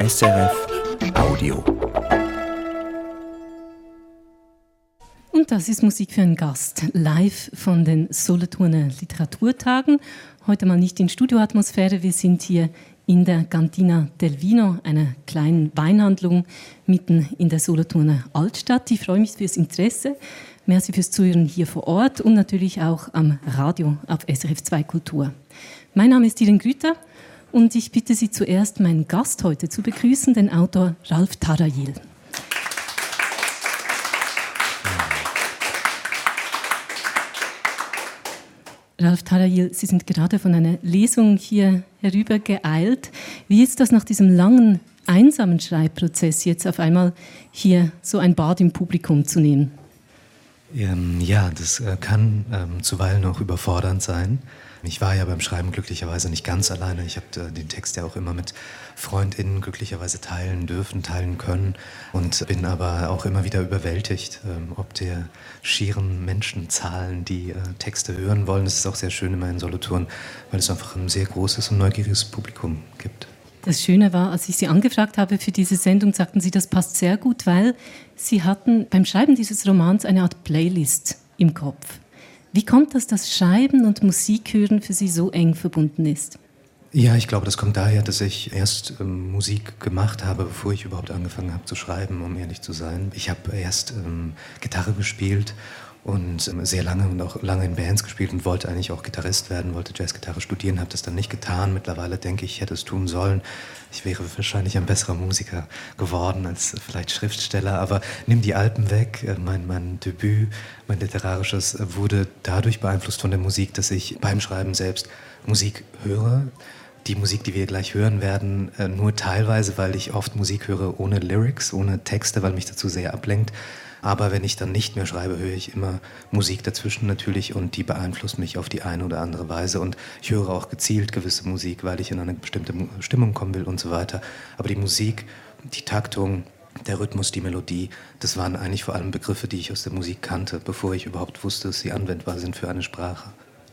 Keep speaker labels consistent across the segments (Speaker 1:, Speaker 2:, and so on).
Speaker 1: SRF Audio.
Speaker 2: Und das ist Musik für einen Gast, live von den Solothurner Literaturtagen. Heute mal nicht in Studioatmosphäre, wir sind hier in der Cantina del Vino, einer kleinen Weinhandlung mitten in der Solothurner Altstadt. Ich freue mich fürs Interesse. Merci fürs Zuhören hier vor Ort und natürlich auch am Radio auf SRF 2 Kultur. Mein Name ist Irene Grüter und ich bitte Sie zuerst, meinen Gast heute zu begrüßen, den Autor Ralf Tarayil. Ralf Tarayil, Sie sind gerade von einer Lesung hier herüber geeilt. Wie ist das nach diesem langen, einsamen Schreibprozess jetzt auf einmal hier so ein Bad im Publikum zu nehmen?
Speaker 3: Ähm, ja, das äh, kann ähm, zuweilen auch überfordernd sein. Ich war ja beim Schreiben glücklicherweise nicht ganz alleine. Ich habe äh, den Text ja auch immer mit FreundInnen glücklicherweise teilen dürfen, teilen können und bin aber auch immer wieder überwältigt, ähm, ob der schieren Menschenzahlen, die äh, Texte hören wollen. Das ist auch sehr schön immer in Solothurn, weil es einfach ein sehr großes und neugieriges Publikum gibt.
Speaker 2: Das Schöne war, als ich Sie angefragt habe für diese Sendung, sagten Sie, das passt sehr gut, weil Sie hatten beim Schreiben dieses Romans eine Art Playlist im Kopf. Wie kommt das, dass Schreiben und Musik hören für Sie so eng verbunden ist?
Speaker 3: Ja, ich glaube, das kommt daher, dass ich erst ähm, Musik gemacht habe, bevor ich überhaupt angefangen habe zu schreiben, um ehrlich zu sein. Ich habe erst ähm, Gitarre gespielt und ähm, sehr lange und auch lange in Bands gespielt und wollte eigentlich auch Gitarrist werden, wollte Jazzgitarre studieren, habe das dann nicht getan. Mittlerweile denke ich, ich hätte es tun sollen. Ich wäre wahrscheinlich ein besserer Musiker geworden als vielleicht Schriftsteller, aber nimm die Alpen weg. Äh, mein, mein Debüt, mein literarisches, äh, wurde dadurch beeinflusst von der Musik, dass ich beim Schreiben selbst Musik höre. Die Musik, die wir gleich hören werden, äh, nur teilweise, weil ich oft Musik höre ohne Lyrics, ohne Texte, weil mich dazu sehr ablenkt. Aber wenn ich dann nicht mehr schreibe, höre ich immer Musik dazwischen natürlich und die beeinflusst mich auf die eine oder andere Weise. Und ich höre auch gezielt gewisse Musik, weil ich in eine bestimmte Stimmung kommen will und so weiter. Aber die Musik, die Taktung, der Rhythmus, die Melodie, das waren eigentlich vor allem Begriffe, die ich aus der Musik kannte, bevor ich überhaupt wusste, dass sie anwendbar sind für eine Sprache.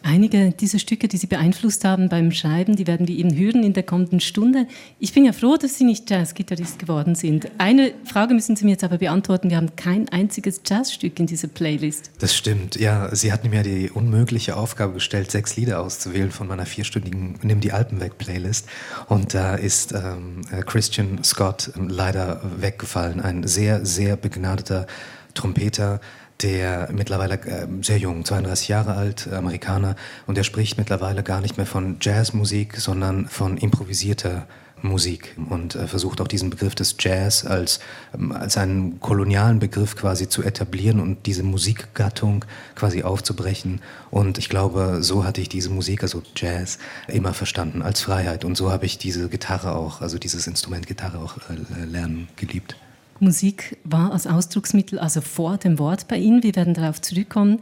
Speaker 2: Einige dieser Stücke, die Sie beeinflusst haben beim Schreiben, die werden wir Ihnen hören in der kommenden Stunde. Ich bin ja froh, dass Sie nicht Jazzgitarrist geworden sind. Eine Frage müssen Sie mir jetzt aber beantworten. Wir haben kein einziges Jazzstück in dieser Playlist.
Speaker 3: Das stimmt. Ja, Sie hatten mir die unmögliche Aufgabe gestellt, sechs Lieder auszuwählen von meiner vierstündigen Nimm die Alpen weg Playlist. Und da ist ähm, Christian Scott ähm, leider weggefallen. Ein sehr, sehr begnadeter Trompeter, der mittlerweile äh, sehr jung, 32 Jahre alt, Amerikaner, und er spricht mittlerweile gar nicht mehr von Jazzmusik, sondern von improvisierter Musik und äh, versucht auch diesen Begriff des Jazz als, ähm, als einen kolonialen Begriff quasi zu etablieren und diese Musikgattung quasi aufzubrechen. Und ich glaube, so hatte ich diese Musik, also Jazz, immer verstanden als Freiheit. Und so habe ich diese Gitarre auch, also dieses Instrument Gitarre auch äh, lernen geliebt.
Speaker 2: Musik war als Ausdrucksmittel also vor dem Wort bei Ihnen. Wir werden darauf zurückkommen.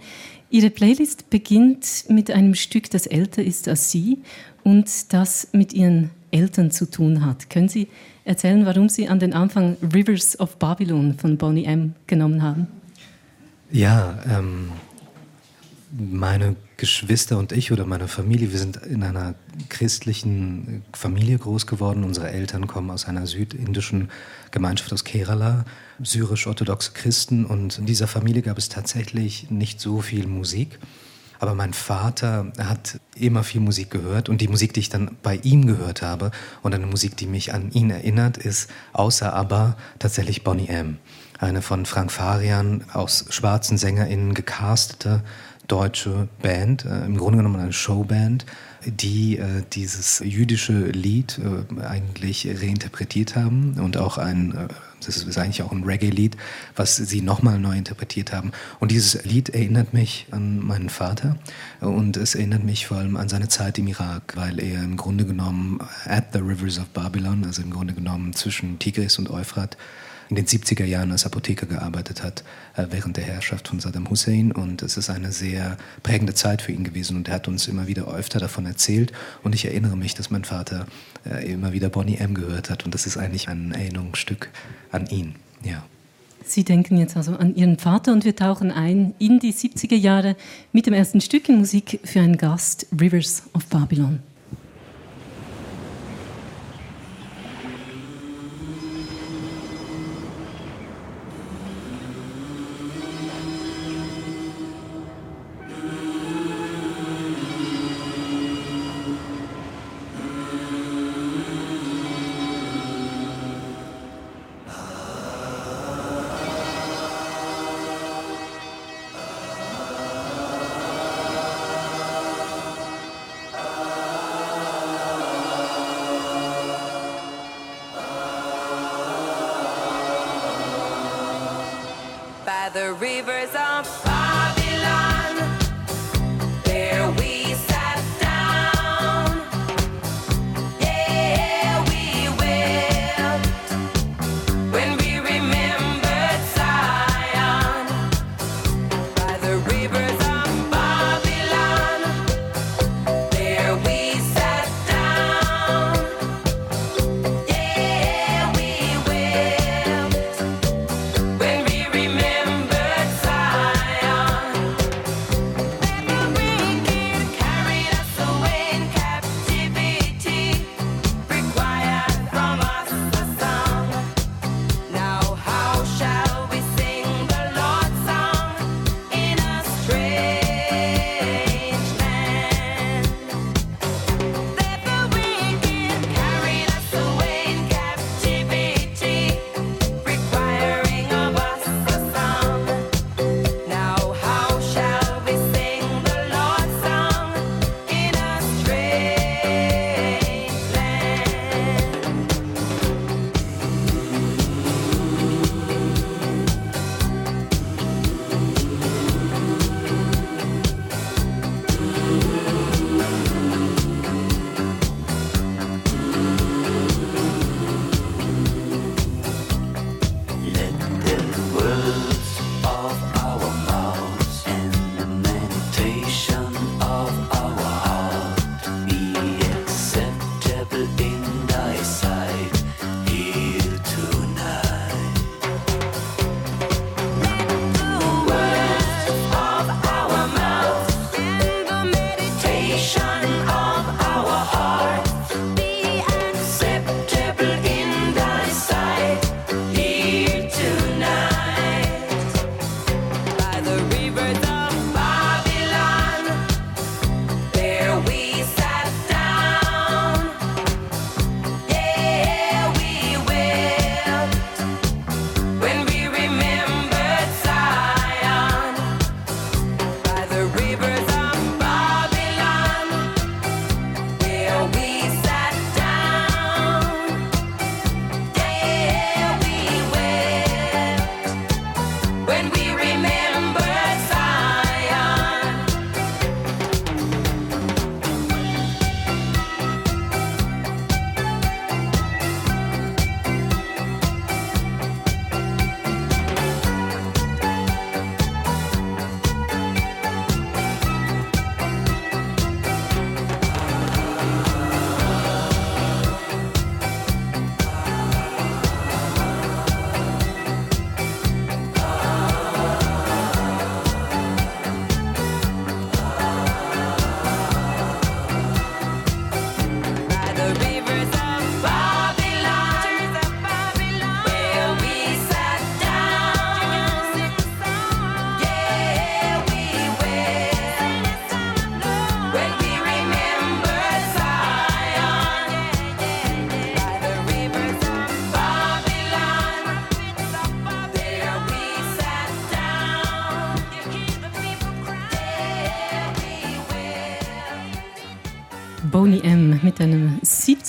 Speaker 2: Ihre Playlist beginnt mit einem Stück, das älter ist als Sie und das mit Ihren Eltern zu tun hat. Können Sie erzählen, warum Sie an den Anfang Rivers of Babylon von Bonnie M. genommen haben?
Speaker 3: Ja, ähm, meine Geschwister und ich oder meine Familie, wir sind in einer christlichen Familie groß geworden. Unsere Eltern kommen aus einer südindischen Gemeinschaft aus Kerala, syrisch-orthodoxe Christen. Und in dieser Familie gab es tatsächlich nicht so viel Musik. Aber mein Vater hat immer viel Musik gehört und die Musik, die ich dann bei ihm gehört habe und eine Musik, die mich an ihn erinnert, ist außer aber tatsächlich Bonnie M. Eine von Frank Farian aus schwarzen SängerInnen gecastete deutsche Band, äh, im Grunde genommen eine Showband, die äh, dieses jüdische Lied äh, eigentlich reinterpretiert haben und auch ein, äh, das ist eigentlich auch ein Reggae-Lied, was sie nochmal neu interpretiert haben. Und dieses Lied erinnert mich an meinen Vater und es erinnert mich vor allem an seine Zeit im Irak, weil er im Grunde genommen at the rivers of Babylon, also im Grunde genommen zwischen Tigris und Euphrat, in den 70er Jahren als Apotheker gearbeitet hat äh, während der Herrschaft von Saddam Hussein. Und es ist eine sehr prägende Zeit für ihn gewesen. Und er hat uns immer wieder öfter davon erzählt. Und ich erinnere mich, dass mein Vater äh, immer wieder Bonnie M. gehört hat. Und das ist eigentlich ein Erinnerungsstück an ihn. Ja.
Speaker 2: Sie denken jetzt also an Ihren Vater und wir tauchen ein in die 70er Jahre mit dem ersten Stück in Musik für einen Gast, Rivers of Babylon.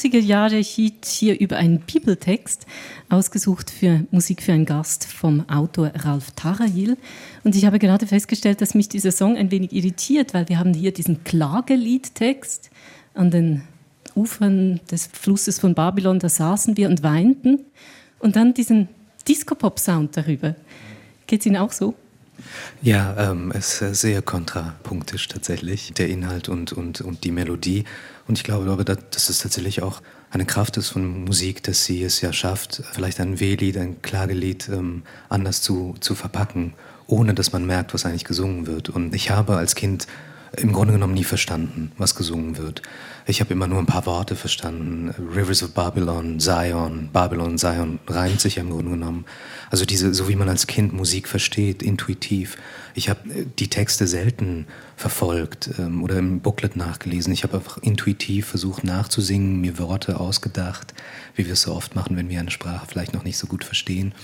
Speaker 2: 70er Jahre Hit hier über einen Bibeltext, ausgesucht für Musik für einen Gast vom Autor Ralf Tarahil. Und ich habe gerade festgestellt, dass mich dieser Song ein wenig irritiert, weil wir haben hier diesen Klageliedtext an den Ufern des Flusses von Babylon, da saßen wir und weinten. Und dann diesen Disco-Pop-Sound darüber. Geht es Ihnen auch so?
Speaker 3: Ja, ähm, es ist sehr kontrapunktisch tatsächlich, der Inhalt und, und, und die Melodie. Und ich glaube, dass es tatsächlich auch eine Kraft ist von Musik, dass sie es ja schafft, vielleicht ein Wehlied, ein Klagelied ähm, anders zu, zu verpacken, ohne dass man merkt, was eigentlich gesungen wird. Und ich habe als Kind im Grunde genommen nie verstanden, was gesungen wird. Ich habe immer nur ein paar Worte verstanden. Rivers of Babylon, Zion, Babylon, Zion reimt sich im Grunde genommen. Also diese, so wie man als Kind Musik versteht, intuitiv. Ich habe äh, die Texte selten verfolgt ähm, oder im Booklet nachgelesen. Ich habe einfach intuitiv versucht nachzusingen, mir Worte ausgedacht, wie wir es so oft machen, wenn wir eine Sprache vielleicht noch nicht so gut verstehen.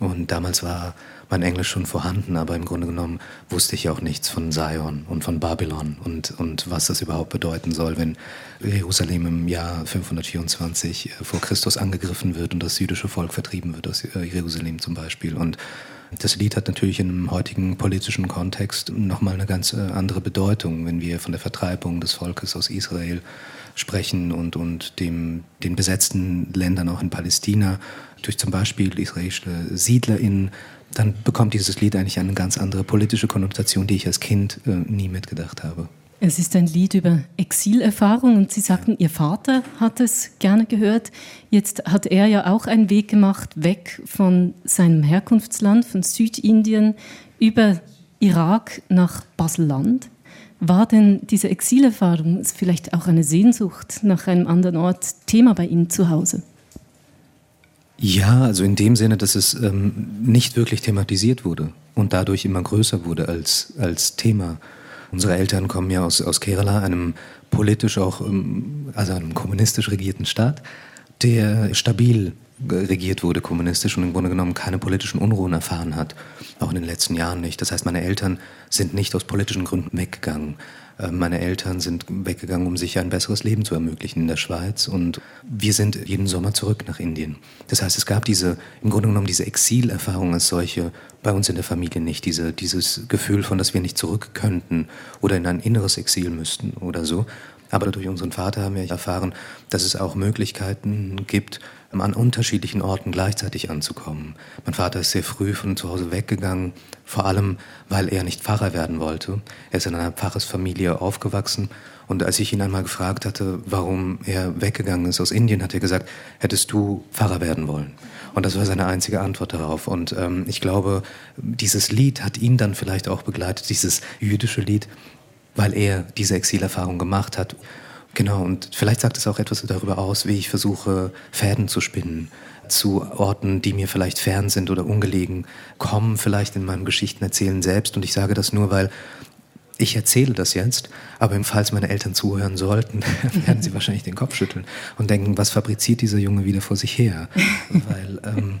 Speaker 3: Und damals war mein Englisch schon vorhanden, aber im Grunde genommen wusste ich auch nichts von Zion und von Babylon und, und was das überhaupt bedeuten soll, wenn Jerusalem im Jahr 524 vor Christus angegriffen wird und das jüdische Volk vertrieben wird aus Jerusalem zum Beispiel. Und Das Lied hat natürlich in einem heutigen politischen Kontext nochmal eine ganz äh, andere Bedeutung, wenn wir von der Vertreibung des Volkes aus Israel sprechen und, und dem, den besetzten Ländern auch in Palästina durch zum Beispiel israelische SiedlerInnen, dann bekommt dieses Lied eigentlich eine ganz andere politische Konnotation, die ich als Kind äh, nie mitgedacht habe.
Speaker 2: Es ist ein Lied über Exilerfahrung und Sie sagten, Ihr Vater hat es gerne gehört. Jetzt hat er ja auch einen Weg gemacht, weg von seinem Herkunftsland, von Südindien, über Irak nach Basel-Land. War denn diese Exilerfahrung vielleicht auch eine Sehnsucht nach einem anderen Ort Thema bei Ihnen zu Hause?
Speaker 3: Ja, also in dem Sinne, dass es ähm, nicht wirklich thematisiert wurde und dadurch immer größer wurde als, als Thema. Unsere Eltern kommen ja aus, aus Kerala, einem politisch auch, ähm, also einem kommunistisch regierten Staat, der stabil regiert wurde kommunistisch und im Grunde genommen keine politischen Unruhen erfahren hat. Auch in den letzten Jahren nicht. Das heißt, meine Eltern sind nicht aus politischen Gründen weggegangen. Äh, meine Eltern sind weggegangen, um sich ein besseres Leben zu ermöglichen in der Schweiz. Und wir sind jeden Sommer zurück nach Indien. Das heißt, es gab diese, im Grunde genommen diese Exilerfahrung als solche bei uns in der Familie nicht. Diese, dieses Gefühl von, dass wir nicht zurück könnten oder in ein inneres Exil müssten oder so. Aber durch unseren Vater haben wir erfahren, dass es auch Möglichkeiten gibt, an unterschiedlichen Orten gleichzeitig anzukommen. Mein Vater ist sehr früh von zu Hause weggegangen, vor allem weil er nicht Pfarrer werden wollte. Er ist in einer Pfarrersfamilie aufgewachsen und als ich ihn einmal gefragt hatte, warum er weggegangen ist aus Indien, hat er gesagt, hättest du Pfarrer werden wollen. Und das war seine einzige Antwort darauf. Und ähm, ich glaube, dieses Lied hat ihn dann vielleicht auch begleitet, dieses jüdische Lied, weil er diese Exilerfahrung gemacht hat. Genau, und vielleicht sagt es auch etwas darüber aus, wie ich versuche, Fäden zu spinnen zu Orten, die mir vielleicht fern sind oder ungelegen, kommen vielleicht in meinem Geschichtenerzählen selbst. Und ich sage das nur, weil ich erzähle das jetzt, aber im Fall meine Eltern zuhören sollten, werden sie wahrscheinlich den Kopf schütteln und denken, was fabriziert dieser Junge wieder vor sich her? Weil ähm,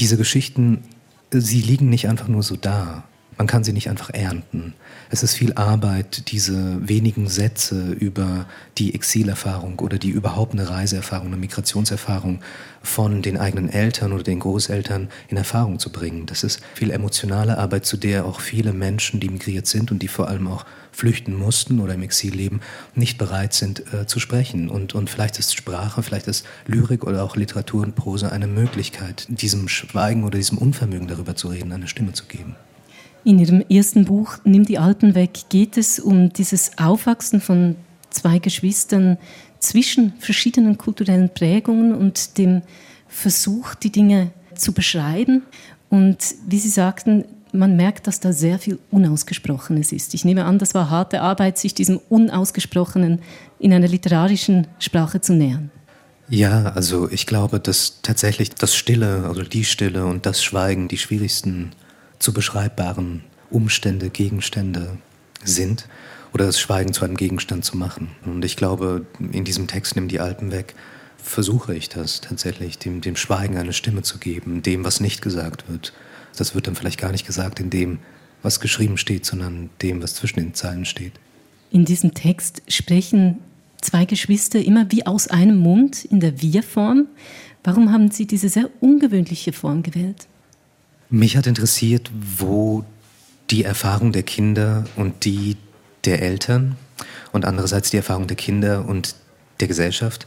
Speaker 3: diese Geschichten, sie liegen nicht einfach nur so da. Man kann sie nicht einfach ernten. Es ist viel Arbeit, diese wenigen Sätze über die Exilerfahrung oder die überhaupt eine Reiseerfahrung, eine Migrationserfahrung von den eigenen Eltern oder den Großeltern in Erfahrung zu bringen. Das ist viel emotionale Arbeit, zu der auch viele Menschen, die migriert sind und die vor allem auch flüchten mussten oder im Exil leben, nicht bereit sind äh, zu sprechen. Und, und vielleicht ist Sprache, vielleicht ist Lyrik oder auch Literatur und Prosa eine Möglichkeit, diesem Schweigen oder diesem Unvermögen darüber zu reden, eine Stimme zu geben.
Speaker 2: In Ihrem ersten Buch Nimm die Alten weg geht es um dieses Aufwachsen von zwei Geschwistern zwischen verschiedenen kulturellen Prägungen und dem Versuch, die Dinge zu beschreiben. Und wie Sie sagten, man merkt, dass da sehr viel Unausgesprochenes ist. Ich nehme an, das war harte Arbeit, sich diesem Unausgesprochenen in einer literarischen Sprache zu nähern.
Speaker 3: Ja, also ich glaube, dass tatsächlich das Stille, also die Stille und das Schweigen die schwierigsten zu beschreibbaren Umstände, Gegenstände sind oder das Schweigen zu einem Gegenstand zu machen. Und ich glaube, in diesem Text Nimm die Alpen weg versuche ich das tatsächlich, dem, dem Schweigen eine Stimme zu geben, dem, was nicht gesagt wird. Das wird dann vielleicht gar nicht gesagt in dem, was geschrieben steht, sondern dem, was zwischen den Zeilen steht.
Speaker 2: In diesem Text sprechen zwei Geschwister immer wie aus einem Mund in der Wir-Form. Warum haben Sie diese sehr ungewöhnliche Form gewählt?
Speaker 3: Mich hat interessiert, wo die Erfahrung der Kinder und die der Eltern und andererseits die Erfahrung der Kinder und der Gesellschaft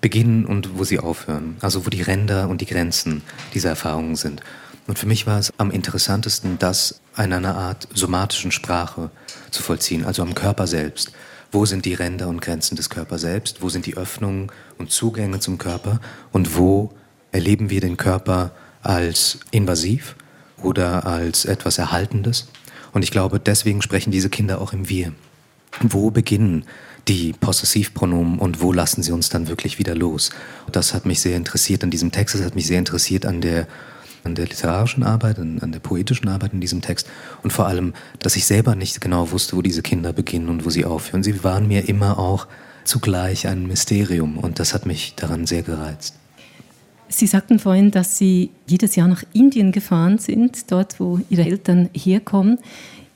Speaker 3: beginnen und wo sie aufhören. Also wo die Ränder und die Grenzen dieser Erfahrungen sind. Und für mich war es am interessantesten, das in einer Art somatischen Sprache zu vollziehen, also am Körper selbst. Wo sind die Ränder und Grenzen des Körpers selbst? Wo sind die Öffnungen und Zugänge zum Körper? Und wo erleben wir den Körper als invasiv oder als etwas Erhaltendes. Und ich glaube, deswegen sprechen diese Kinder auch im Wir. Wo beginnen die Possessivpronomen und wo lassen sie uns dann wirklich wieder los? Das hat mich sehr interessiert an diesem Text, das hat mich sehr interessiert an der, an der literarischen Arbeit, an, an der poetischen Arbeit in diesem Text und vor allem, dass ich selber nicht genau wusste, wo diese Kinder beginnen und wo sie aufhören. Sie waren mir immer auch zugleich ein Mysterium und das hat mich daran sehr gereizt.
Speaker 2: Sie sagten vorhin, dass Sie jedes Jahr nach Indien gefahren sind, dort, wo Ihre Eltern herkommen.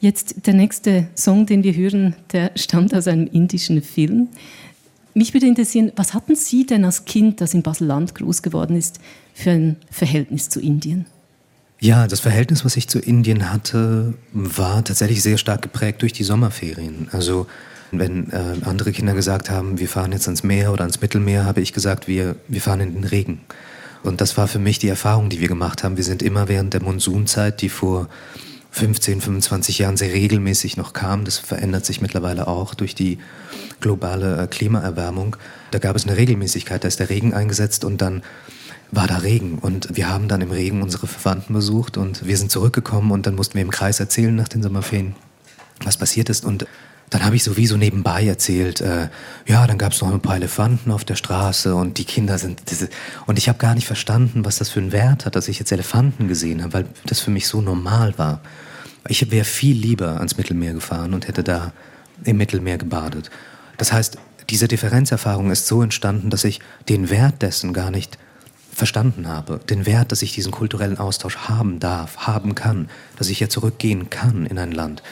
Speaker 2: Jetzt der nächste Song, den wir hören, der stammt aus einem indischen Film. Mich würde interessieren, was hatten Sie denn als Kind, das in Basel-Land groß geworden ist, für ein Verhältnis zu Indien?
Speaker 3: Ja, das Verhältnis, was ich zu Indien hatte, war tatsächlich sehr stark geprägt durch die Sommerferien. Also wenn äh, andere Kinder gesagt haben, wir fahren jetzt ans Meer oder ans Mittelmeer, habe ich gesagt, wir, wir fahren in den Regen. Und das war für mich die Erfahrung, die wir gemacht haben. Wir sind immer während der Monsunzeit, die vor 15, 25 Jahren sehr regelmäßig noch kam, das verändert sich mittlerweile auch durch die globale äh, Klimaerwärmung. Da gab es eine Regelmäßigkeit, da ist der Regen eingesetzt und dann war da Regen. Und wir haben dann im Regen unsere Verwandten besucht und wir sind zurückgekommen und dann mussten wir im Kreis erzählen nach den Sommerferien, was passiert ist. Und dann habe ich sowieso nebenbei erzählt, äh, ja, dann gab es noch ein paar Elefanten auf der Straße und die Kinder sind diese, und ich habe gar nicht verstanden, was das für einen Wert hat, dass ich jetzt Elefanten gesehen habe, weil das für mich so normal war. Ich wäre viel lieber ans Mittelmeer gefahren und hätte da im Mittelmeer gebadet. Das heißt, diese Differenzerfahrung ist so entstanden, dass ich den Wert dessen gar nicht verstanden habe, den Wert, dass ich diesen kulturellen Austausch haben darf, haben kann, dass ich ja zurückgehen kann in ein Land,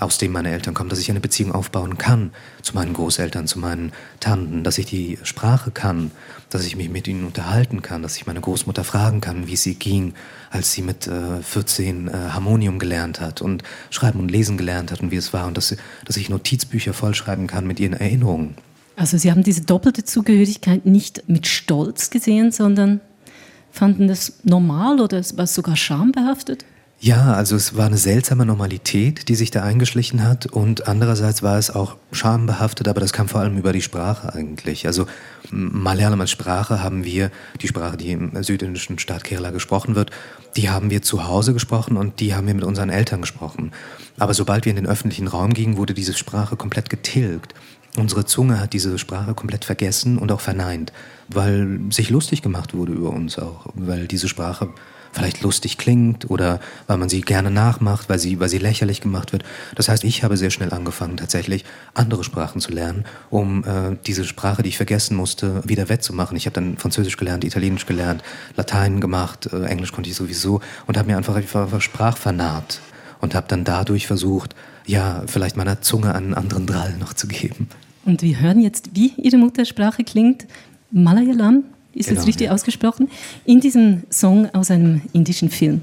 Speaker 3: aus dem meine Eltern kommen, dass ich eine Beziehung aufbauen kann zu meinen Großeltern, zu meinen Tanten, dass ich die Sprache kann, dass ich mich mit ihnen unterhalten kann, dass ich meine Großmutter fragen kann, wie ihr ging, als sie mit äh, 14 äh, Harmonium gelernt hat und schreiben und lesen gelernt hat und wie es war und dass, dass ich Notizbücher vollschreiben kann mit ihren Erinnerungen.
Speaker 2: Also Sie haben diese doppelte Zugehörigkeit nicht mit Stolz gesehen, sondern fanden das normal oder war es sogar schambehaftet?
Speaker 3: Ja, also es war eine seltsame Normalität, die sich da eingeschlichen hat und andererseits war es auch schambehaftet, aber das kam vor allem über die Sprache eigentlich. Also Malayalam als Sprache haben wir, die Sprache, die im südindischen Staat Kerala gesprochen wird, die haben wir zu Hause gesprochen und die haben wir mit unseren Eltern gesprochen. Aber sobald wir in den öffentlichen Raum gingen, wurde diese Sprache komplett getilgt. Unsere Zunge hat diese Sprache komplett vergessen und auch verneint, weil sich lustig gemacht wurde über uns auch, weil diese Sprache vielleicht lustig klingt oder weil man sie gerne nachmacht, weil sie, weil sie lächerlich gemacht wird. Das heißt, ich habe sehr schnell angefangen, tatsächlich andere Sprachen zu lernen, um äh, diese Sprache, die ich vergessen musste, wieder wettzumachen. Ich habe dann Französisch gelernt, Italienisch gelernt, Latein gemacht, äh, Englisch konnte ich sowieso und habe mir einfach, einfach sprachvernarrt und habe dann dadurch versucht, ja, vielleicht meiner Zunge einen anderen Drall noch zu geben.
Speaker 2: Und wir hören jetzt, wie Ihre Muttersprache klingt. Malayalam, ist
Speaker 3: Genau,
Speaker 2: das richtig
Speaker 3: ja.
Speaker 2: ausgesprochen? In diesem Song aus einem indischen Film.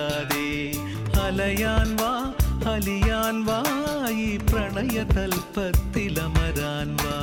Speaker 4: തിങ്കളറിയാതെ അലയാൻ വാ അലിയാൻ വാ ഈ പ്രണയതൽപ്പത്തിലമരാൻ വാ.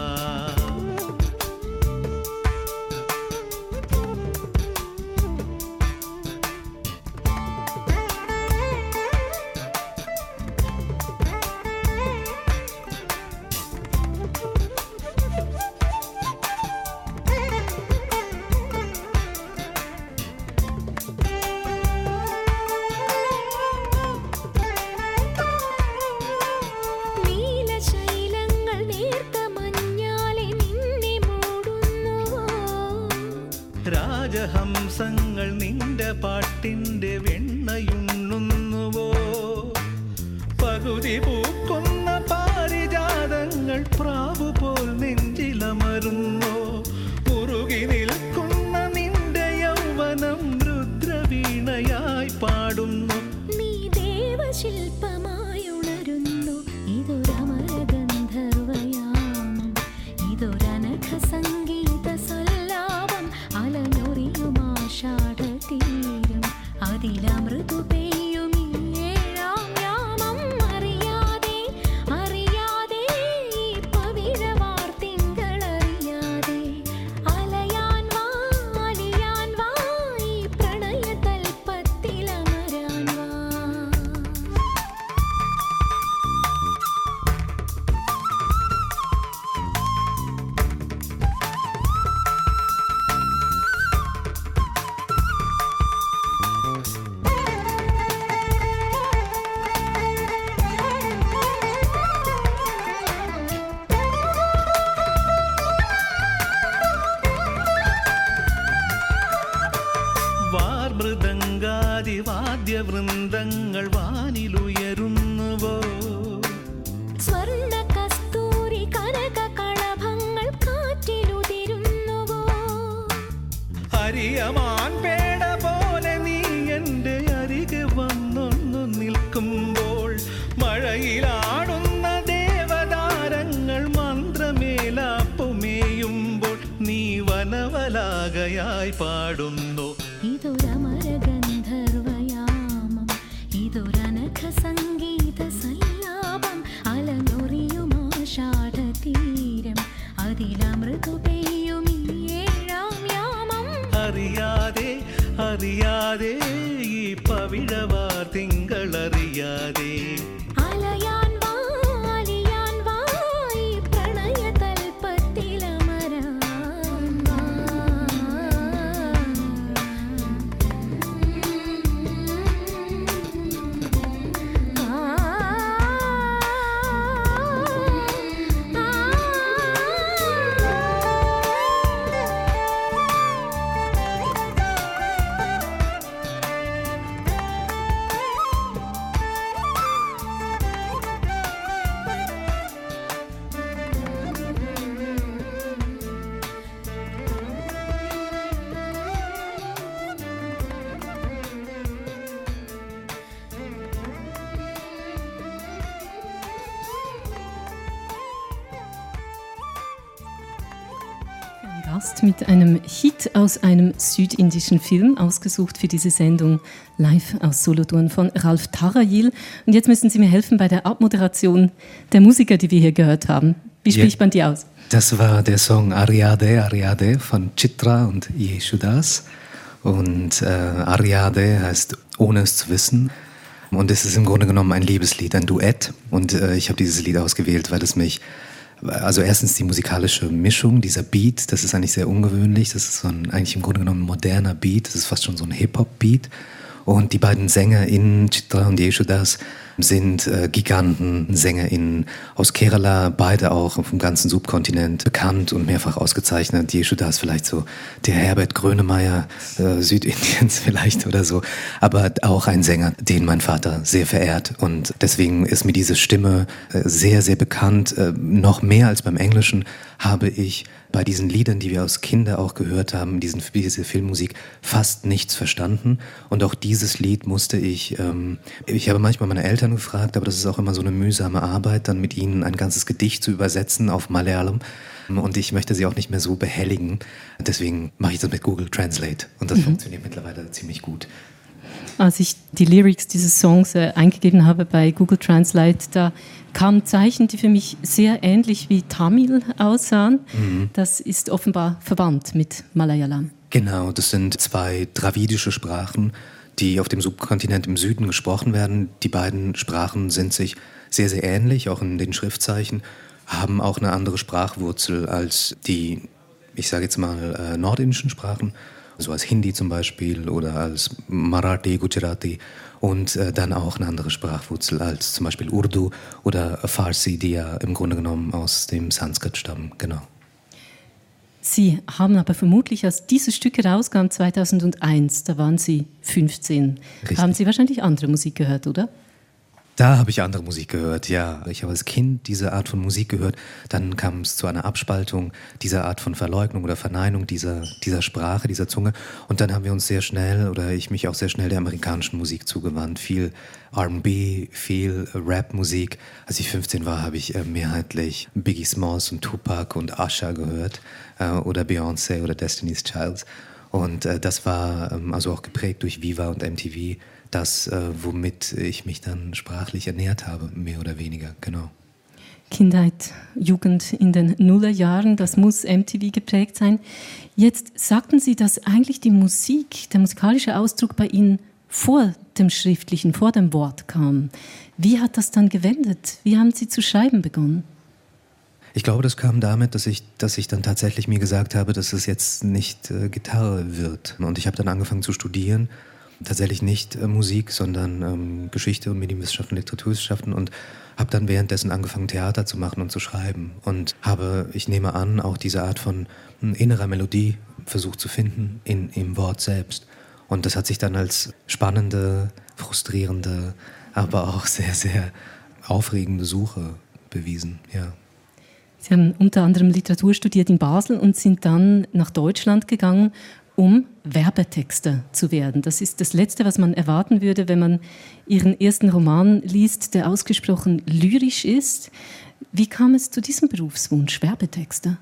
Speaker 5: വാർമൃദംഗാതി വാദ്യവൃന്ദങ്ങൾ വാനിലുയരുന്നുവോ?
Speaker 4: സ്വർണ കസ്തൂരി കനക കളഭങ്ങൾ കാറ്റിലുതിരുന്നുവോ?
Speaker 5: ഹരിയമാൻ പേട പോലെ നീ എന്റെ അരികെ വന്നൊന്നു നിൽക്കുമ്പോൾ മഴയിലാടുന്ന ദേവതാരങ്ങൾ മന്ത്രമേലാപ്പുമേയുമ്പോൾ നീ വനവലാകയായി പാടുന്നു.
Speaker 2: Südindischen Film, ausgesucht für diese Sendung live aus Solothurn von Ralf Tarayil. Und jetzt müssen Sie mir helfen bei der Abmoderation der Musiker, die wir hier gehört haben. Wie
Speaker 3: Ja.
Speaker 2: spricht man die aus?
Speaker 3: Das war der Song Ariade, Ariade von Chitra und Yeshudas. Und äh, Ariade heißt ohne es zu wissen. Und es ist im Grunde genommen ein Liebeslied, ein Duett. Und äh, ich habe dieses Lied ausgewählt, weil es mich, also erstens die musikalische Mischung, dieser Beat, das ist eigentlich sehr ungewöhnlich. Das ist so ein eigentlich im Grunde genommen moderner Beat. Das ist fast schon so ein Hip-Hop-Beat. Und die beiden SängerInnen, Chitra und Yeshudas, sind äh, Giganten, SängerInnen aus Kerala, beide auch vom ganzen Subkontinent bekannt und mehrfach ausgezeichnet. Yeshudas vielleicht so der Herbert Grönemeyer äh, Südindiens vielleicht oder so, aber auch ein Sänger, den mein Vater sehr verehrt und deswegen ist mir diese Stimme äh, sehr, sehr bekannt. Äh, noch mehr als beim Englischen habe ich bei diesen Liedern, die wir als Kinder auch gehört haben, diesen, diese Filmmusik, fast nichts verstanden. Und auch dieses Lied musste ich, ähm, ich habe manchmal meine Eltern gefragt, aber das ist auch immer so eine mühsame Arbeit, dann mit ihnen ein ganzes Gedicht zu übersetzen auf Malayalam. Und ich möchte sie auch nicht mehr so behelligen. Deswegen mache ich das mit Google Translate. Und das funktioniert mittlerweile ziemlich gut.
Speaker 2: Als ich die Lyrics dieses Songs äh, eingegeben habe bei Google Translate, da kamen Zeichen, die für mich sehr ähnlich wie Tamil aussahen. Das ist offenbar verwandt mit Malayalam.
Speaker 3: Genau, das sind zwei dravidische Sprachen, die auf dem Subkontinent im Süden gesprochen werden. Die beiden Sprachen sind sich sehr, sehr ähnlich, auch in den Schriftzeichen, haben auch eine andere Sprachwurzel als die, ich sage jetzt mal, äh, nordindischen Sprachen, so als Hindi zum Beispiel oder als Marathi, Gujarati und äh, dann auch eine andere Sprachwurzel als zum Beispiel Urdu oder Farsi, die ja im Grunde genommen aus dem Sanskrit stammen. Genau.
Speaker 2: Sie haben aber vermutlich, als dieses Stück herauskam 2001, da waren Sie 15,
Speaker 3: Richtig.
Speaker 2: haben Sie wahrscheinlich andere Musik gehört, oder?
Speaker 3: Da habe ich andere Musik gehört, ja. Ich habe als Kind diese Art von Musik gehört. Dann kam es zu einer Abspaltung dieser Art von Verleugnung oder Verneinung dieser, dieser Sprache, dieser Zunge. Und dann haben wir uns sehr schnell, oder ich mich auch sehr schnell der amerikanischen Musik zugewandt. Viel RB, viel Rap-Musik. Als ich 15 war, habe ich äh, mehrheitlich Biggie Smalls und Tupac und Usher gehört. Äh, oder Beyoncé oder Destiny's Child. Und äh, das war ähm, also auch geprägt durch Viva und MTV. Das, äh, womit ich mich dann sprachlich ernährt habe, mehr oder weniger, genau.
Speaker 2: Kindheit, Jugend in den Nullerjahren, das muss MTV geprägt sein. Jetzt sagten Sie, dass eigentlich die Musik, der musikalische Ausdruck bei Ihnen vor dem Schriftlichen, vor dem Wort kam. Wie hat das dann gewendet? Wie haben Sie zu schreiben begonnen?
Speaker 3: Ich glaube, das kam damit, dass ich, dass ich dann tatsächlich mir gesagt habe, dass es jetzt nicht äh, Gitarre wird. Und ich habe dann angefangen zu studieren. Tatsächlich nicht äh, Musik, sondern ähm, Geschichte und Medienwissenschaften, Literaturwissenschaften und habe dann währenddessen angefangen, Theater zu machen und zu schreiben. Und habe, ich nehme an, auch diese Art von äh, innerer Melodie versucht zu finden in, im Wort selbst. Und das hat sich dann als spannende, frustrierende, aber auch sehr, sehr aufregende Suche bewiesen, ja.
Speaker 2: Sie haben unter anderem Literatur studiert in Basel und sind dann nach Deutschland gegangen, um Werbetexter zu werden. Das ist das Letzte, was man erwarten würde, wenn man Ihren ersten Roman liest, der ausgesprochen lyrisch ist. Wie kam es zu diesem Berufswunsch, Werbetexter?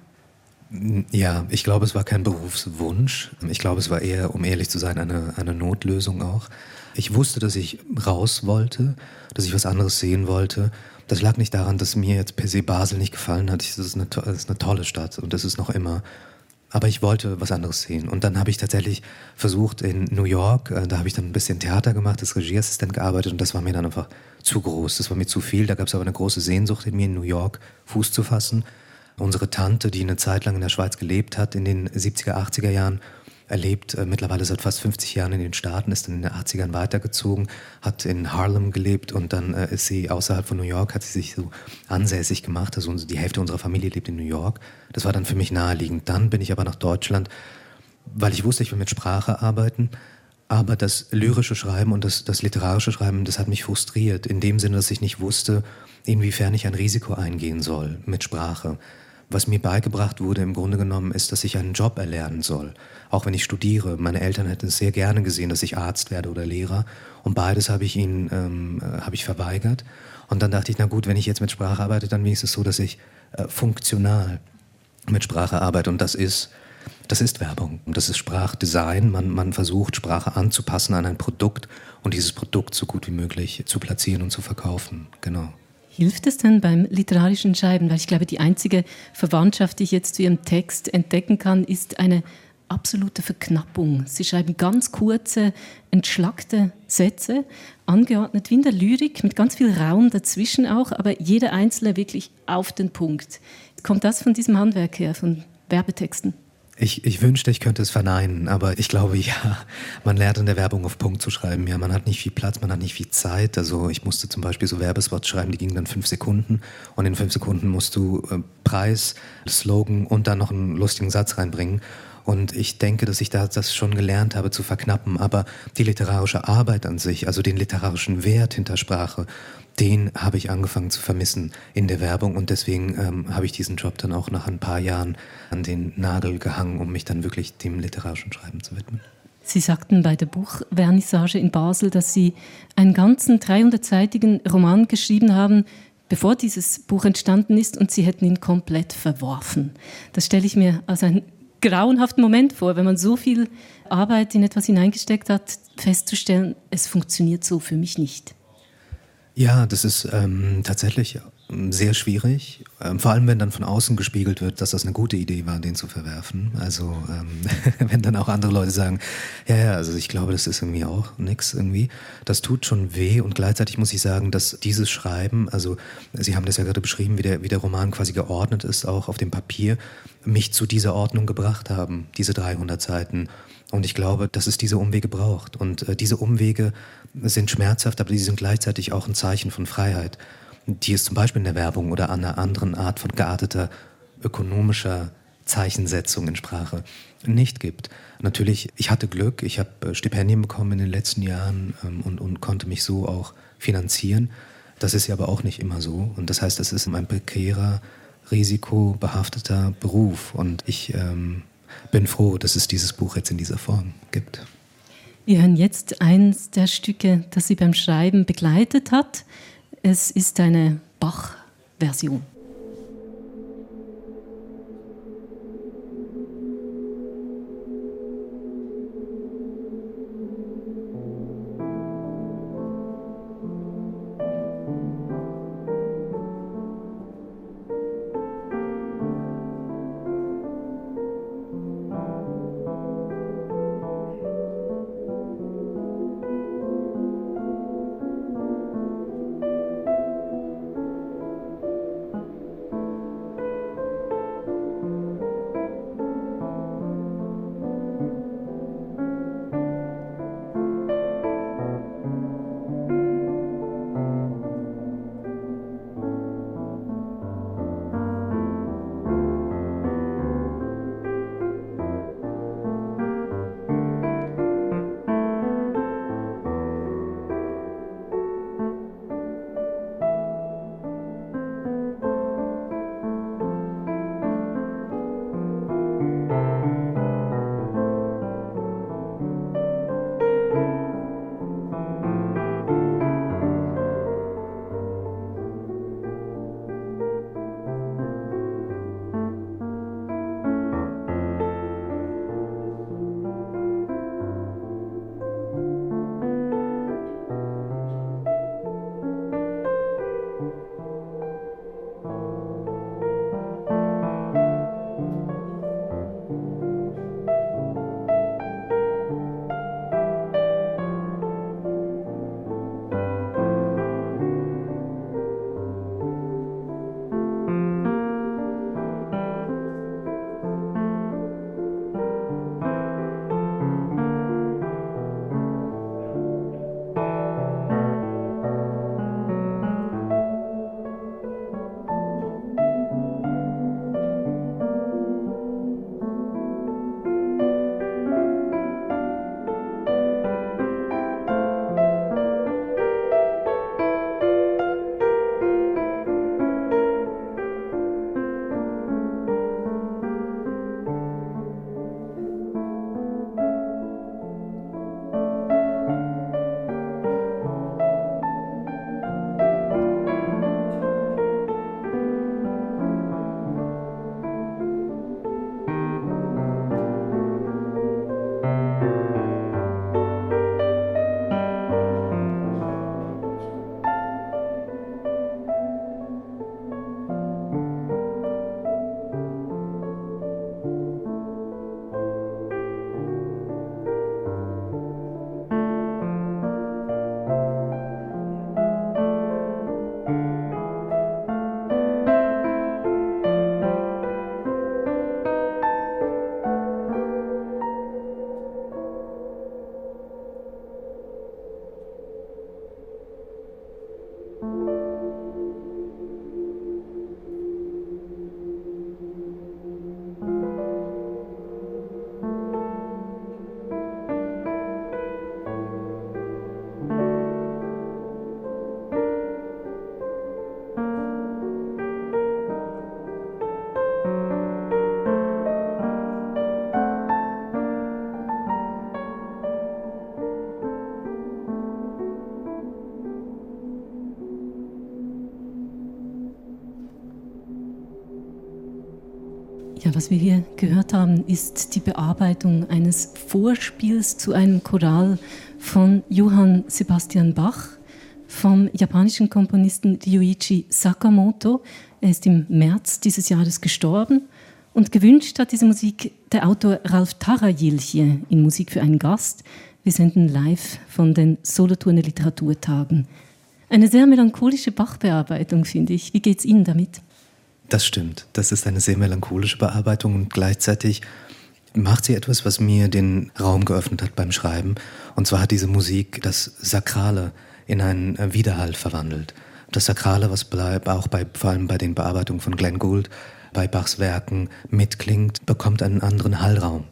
Speaker 3: Ja, ich glaube, es war kein Berufswunsch. Ich glaube, es war eher, um ehrlich zu sein, eine, eine Notlösung auch. Ich wusste, dass ich raus wollte, dass ich was anderes sehen wollte. Das lag nicht daran, dass mir jetzt per se Basel nicht gefallen hat. Das ist ist eine tolle Stadt und das ist noch immer. Aber ich wollte was anderes sehen. Und dann habe ich tatsächlich versucht in New York, äh, da habe ich dann ein bisschen Theater gemacht, als Regieassistent gearbeitet und das war mir dann einfach zu groß. Das war mir zu viel. Da gab es aber eine große Sehnsucht in mir, in New York Fuß zu fassen. Unsere Tante, die eine Zeit lang in der Schweiz gelebt hat, in den 70er, 80er Jahren, erlebt äh, mittlerweile seit fast 50 Jahren in den Staaten, ist dann in den 80ern weitergezogen, hat in Harlem gelebt und dann äh, ist sie außerhalb von New York, hat sie sich so ansässig gemacht. Also die Hälfte unserer Familie lebt in New York. Das war dann für mich naheliegend. Dann bin ich aber nach Deutschland, weil ich wusste, ich will mit Sprache arbeiten. Aber das lyrische Schreiben und das, das literarische Schreiben, das hat mich frustriert. In dem Sinne, dass ich nicht wusste, inwiefern ich ein Risiko eingehen soll mit Sprache. Was mir beigebracht wurde im Grunde genommen, ist, dass ich einen Job erlernen soll. Auch wenn ich studiere. Meine Eltern hätten es sehr gerne gesehen, dass ich Arzt werde oder Lehrer. Und beides habe ich ihnen ähm, äh, habe ich verweigert. Und dann dachte ich, na gut, wenn ich jetzt mit Sprache arbeite, dann wenigstens so, dass ich äh, funktional mit Sprache arbeite. Und das ist, das ist Werbung. Und Das ist Sprachdesign. Man, man versucht, Sprache anzupassen an ein Produkt und dieses Produkt so gut wie möglich zu platzieren und zu verkaufen. Genau.
Speaker 2: Hilft es denn beim literarischen Schreiben? Weil ich glaube, die einzige Verwandtschaft, die ich jetzt zu Ihrem Text entdecken kann, ist eine absolute Verknappung. Sie schreiben ganz kurze, entschlackte Sätze, angeordnet wie in der Lyrik, mit ganz viel Raum dazwischen auch, aber jeder einzelne wirklich auf den Punkt. Kommt das von diesem Handwerk her, von Werbetexten?
Speaker 3: Ich, ich wünschte, ich könnte es verneinen, aber ich glaube, ja, man lernt in der Werbung auf Punkt zu schreiben. Ja, man hat nicht viel Platz, man hat nicht viel Zeit. Also ich musste zum Beispiel so Werbespots schreiben, die gingen dann fünf Sekunden und in fünf Sekunden musst du äh, Preis, Slogan und dann noch einen lustigen Satz reinbringen. Und ich denke, dass ich da das schon gelernt habe zu verknappen. Aber die literarische Arbeit an sich, also den literarischen Wert hinter Sprache, den habe ich angefangen zu vermissen in der Werbung. Und deswegen ähm, habe ich diesen Job dann auch nach ein paar Jahren an den Nagel gehangen, um mich dann wirklich dem literarischen Schreiben zu widmen.
Speaker 2: Sie sagten bei der Buchvernissage in Basel, dass Sie einen ganzen 300-seitigen Roman geschrieben haben, bevor dieses Buch entstanden ist, und Sie hätten ihn komplett verworfen. Das stelle ich mir als einen grauenhaften Moment vor, wenn man so viel Arbeit in etwas hineingesteckt hat, festzustellen, es funktioniert so für mich nicht.
Speaker 3: Ja, das ist ähm, tatsächlich sehr schwierig. Ähm, vor allem, wenn dann von außen gespiegelt wird, dass das eine gute Idee war, den zu verwerfen. Also ähm, wenn dann auch andere Leute sagen, ja, ja, also ich glaube, das ist irgendwie auch nix irgendwie. Das tut schon weh und gleichzeitig muss ich sagen, dass dieses Schreiben, also Sie haben das ja gerade beschrieben, wie der, wie der Roman quasi geordnet ist, auch auf dem Papier, mich zu dieser Ordnung gebracht haben, diese 300 Seiten. Und ich glaube, dass es diese Umwege braucht. Und äh, diese Umwege sind schmerzhaft, aber die sind gleichzeitig auch ein Zeichen von Freiheit, die es zum Beispiel in der Werbung oder einer anderen Art von gearteter ökonomischer Zeichensetzung in Sprache nicht gibt. Natürlich, ich hatte Glück, ich habe äh, Stipendien bekommen in den letzten Jahren ähm, und, und konnte mich so auch finanzieren. Das ist ja aber auch nicht immer so. Und das heißt, es ist ein prekärer, risikobehafteter Beruf. Und ich ähm, bin froh, dass es dieses Buch jetzt in dieser Form gibt.
Speaker 2: Wir hören jetzt eins der Stücke, das Sie beim Schreiben begleitet hat. Es ist eine Bach-Version. Was wir hier gehört haben, ist die Bearbeitung eines Vorspiels zu einem Choral von Johann Sebastian Bach vom japanischen Komponisten Ryuichi Sakamoto. Er ist im März dieses Jahres gestorben und gewünscht hat diese Musik der Autor Ralf Tarajil hier in Musik für einen Gast. Wir senden live von den Solothurner Literaturtagen. Eine sehr melancholische Bach-Bearbeitung, finde ich. Wie geht's Ihnen damit?
Speaker 3: Das stimmt. Das ist eine sehr melancholische Bearbeitung und gleichzeitig macht sie etwas, was mir den Raum geöffnet hat beim Schreiben. Und zwar hat diese Musik das Sakrale in einen äh, Widerhall verwandelt. Das Sakrale, was bleibt, auch bei, vor allem bei den Bearbeitungen von Glenn Gould, bei Bachs Werken mitklingt, bekommt einen anderen Hallraum.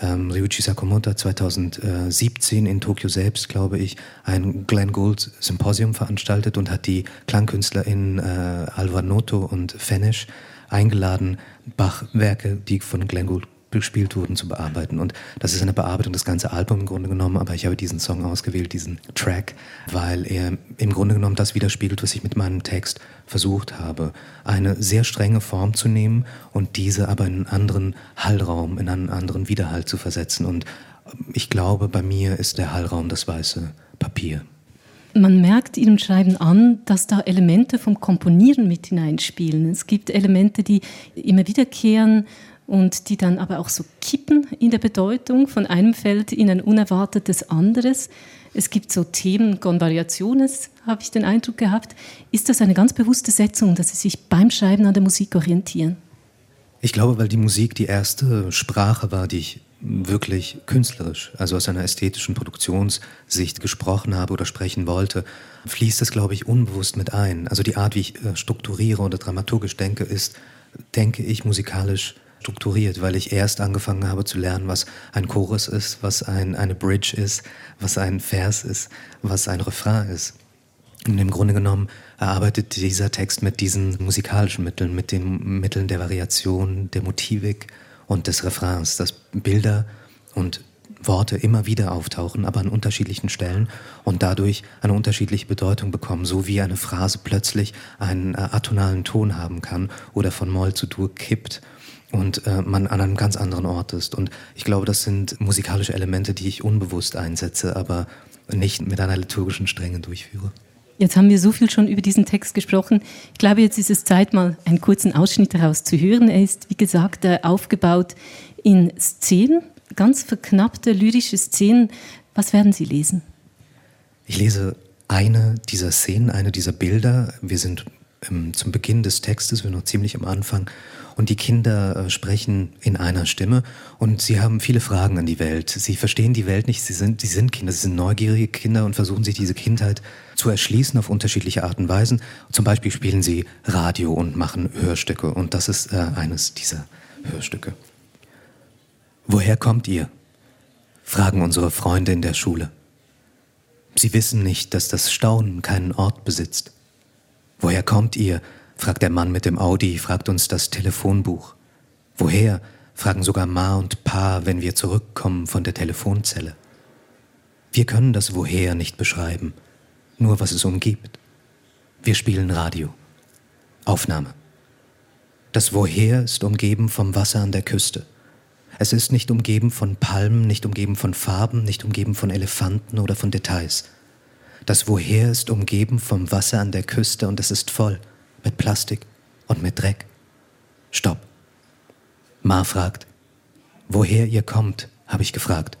Speaker 3: Ähm, Ryuichi Sakamoto hat 2017 in Tokio selbst, glaube ich, ein Glenn Gould Symposium veranstaltet und hat die KlangkünstlerInnen äh, Alvar Noto und Fenish eingeladen, Bach-Werke, die von Glenn Gould gespielt wurden, zu bearbeiten. Und das ist eine Bearbeitung des ganzen Albums im Grunde genommen, aber ich habe diesen Song ausgewählt, diesen Track, weil er im Grunde genommen das widerspiegelt, was ich mit meinem Text versucht habe. Eine sehr strenge Form zu nehmen und diese aber in einen anderen Hallraum, in einen anderen Widerhall zu versetzen. Und ich glaube, bei mir ist der Hallraum das weiße Papier.
Speaker 2: Man merkt Ihrem Schreiben an, dass da Elemente vom Komponieren mit hineinspielen. Es gibt Elemente, die immer wiederkehren und die dann aber auch so kippen in der Bedeutung von einem Feld in ein unerwartetes anderes. Es gibt so Themen con variaciones, habe ich den Eindruck gehabt. Ist das eine ganz bewusste Setzung, dass Sie sich beim Schreiben an der Musik orientieren?
Speaker 3: Ich glaube, weil die Musik die erste Sprache war, die ich wirklich künstlerisch, also aus einer ästhetischen Produktionssicht gesprochen habe oder sprechen wollte, fließt das, glaube ich, unbewusst mit ein. Also die Art, wie ich äh, strukturiere oder dramaturgisch denke, ist, denke ich, musikalisch strukturiert, weil ich erst angefangen habe zu lernen, was ein Chorus ist, was ein, eine Bridge ist, was ein Vers ist, was ein Refrain ist. Und im Grunde genommen erarbeitet dieser Text mit diesen musikalischen Mitteln, mit den Mitteln der Variation, der Motivik und des Refrains, dass Bilder und Worte immer wieder auftauchen, aber an unterschiedlichen Stellen und dadurch eine unterschiedliche Bedeutung bekommen, so wie eine Phrase plötzlich einen äh, atonalen Ton haben kann oder von Moll zu Dur kippt und äh, man an einem ganz anderen Ort ist. Und ich glaube, das sind musikalische Elemente, die ich unbewusst einsetze, aber nicht mit einer liturgischen Strenge durchführe.
Speaker 2: Jetzt haben wir so viel schon über diesen Text gesprochen. Ich glaube, jetzt ist es Zeit, mal einen kurzen Ausschnitt daraus zu hören. Er ist, wie gesagt, äh, aufgebaut in Szenen, ganz verknappte lyrische Szenen. Was werden Sie lesen?
Speaker 3: Ich lese eine dieser Szenen, eine dieser Bilder. Wir sind ähm, zum Beginn des Textes, wir sind noch ziemlich am Anfang, und die Kinder äh, sprechen in einer Stimme und sie haben viele Fragen an die Welt. Sie verstehen die Welt nicht, sie sind, sie sind Kinder, sie sind neugierige Kinder und versuchen sich diese Kindheit zu erschließen auf unterschiedliche Arten und Weisen. Zum Beispiel spielen sie Radio und machen Hörstücke und das ist äh, eines dieser Hörstücke. Woher kommt ihr? fragen unsere Freunde in der Schule. Sie wissen nicht, dass das Staunen keinen Ort besitzt. Woher kommt ihr? fragt der Mann mit dem Audi, fragt uns das Telefonbuch. Woher? fragen sogar Ma und Pa, wenn wir zurückkommen von der Telefonzelle. Wir können das Woher nicht beschreiben, nur was es umgibt. Wir spielen Radio. Aufnahme. Das Woher ist umgeben vom Wasser an der Küste. Es ist nicht umgeben von Palmen, nicht umgeben von Farben, nicht umgeben von Elefanten oder von Details. Das Woher ist umgeben vom Wasser an der Küste und es ist voll mit Plastik und mit Dreck. Stopp. Ma fragt, woher ihr kommt, habe ich gefragt.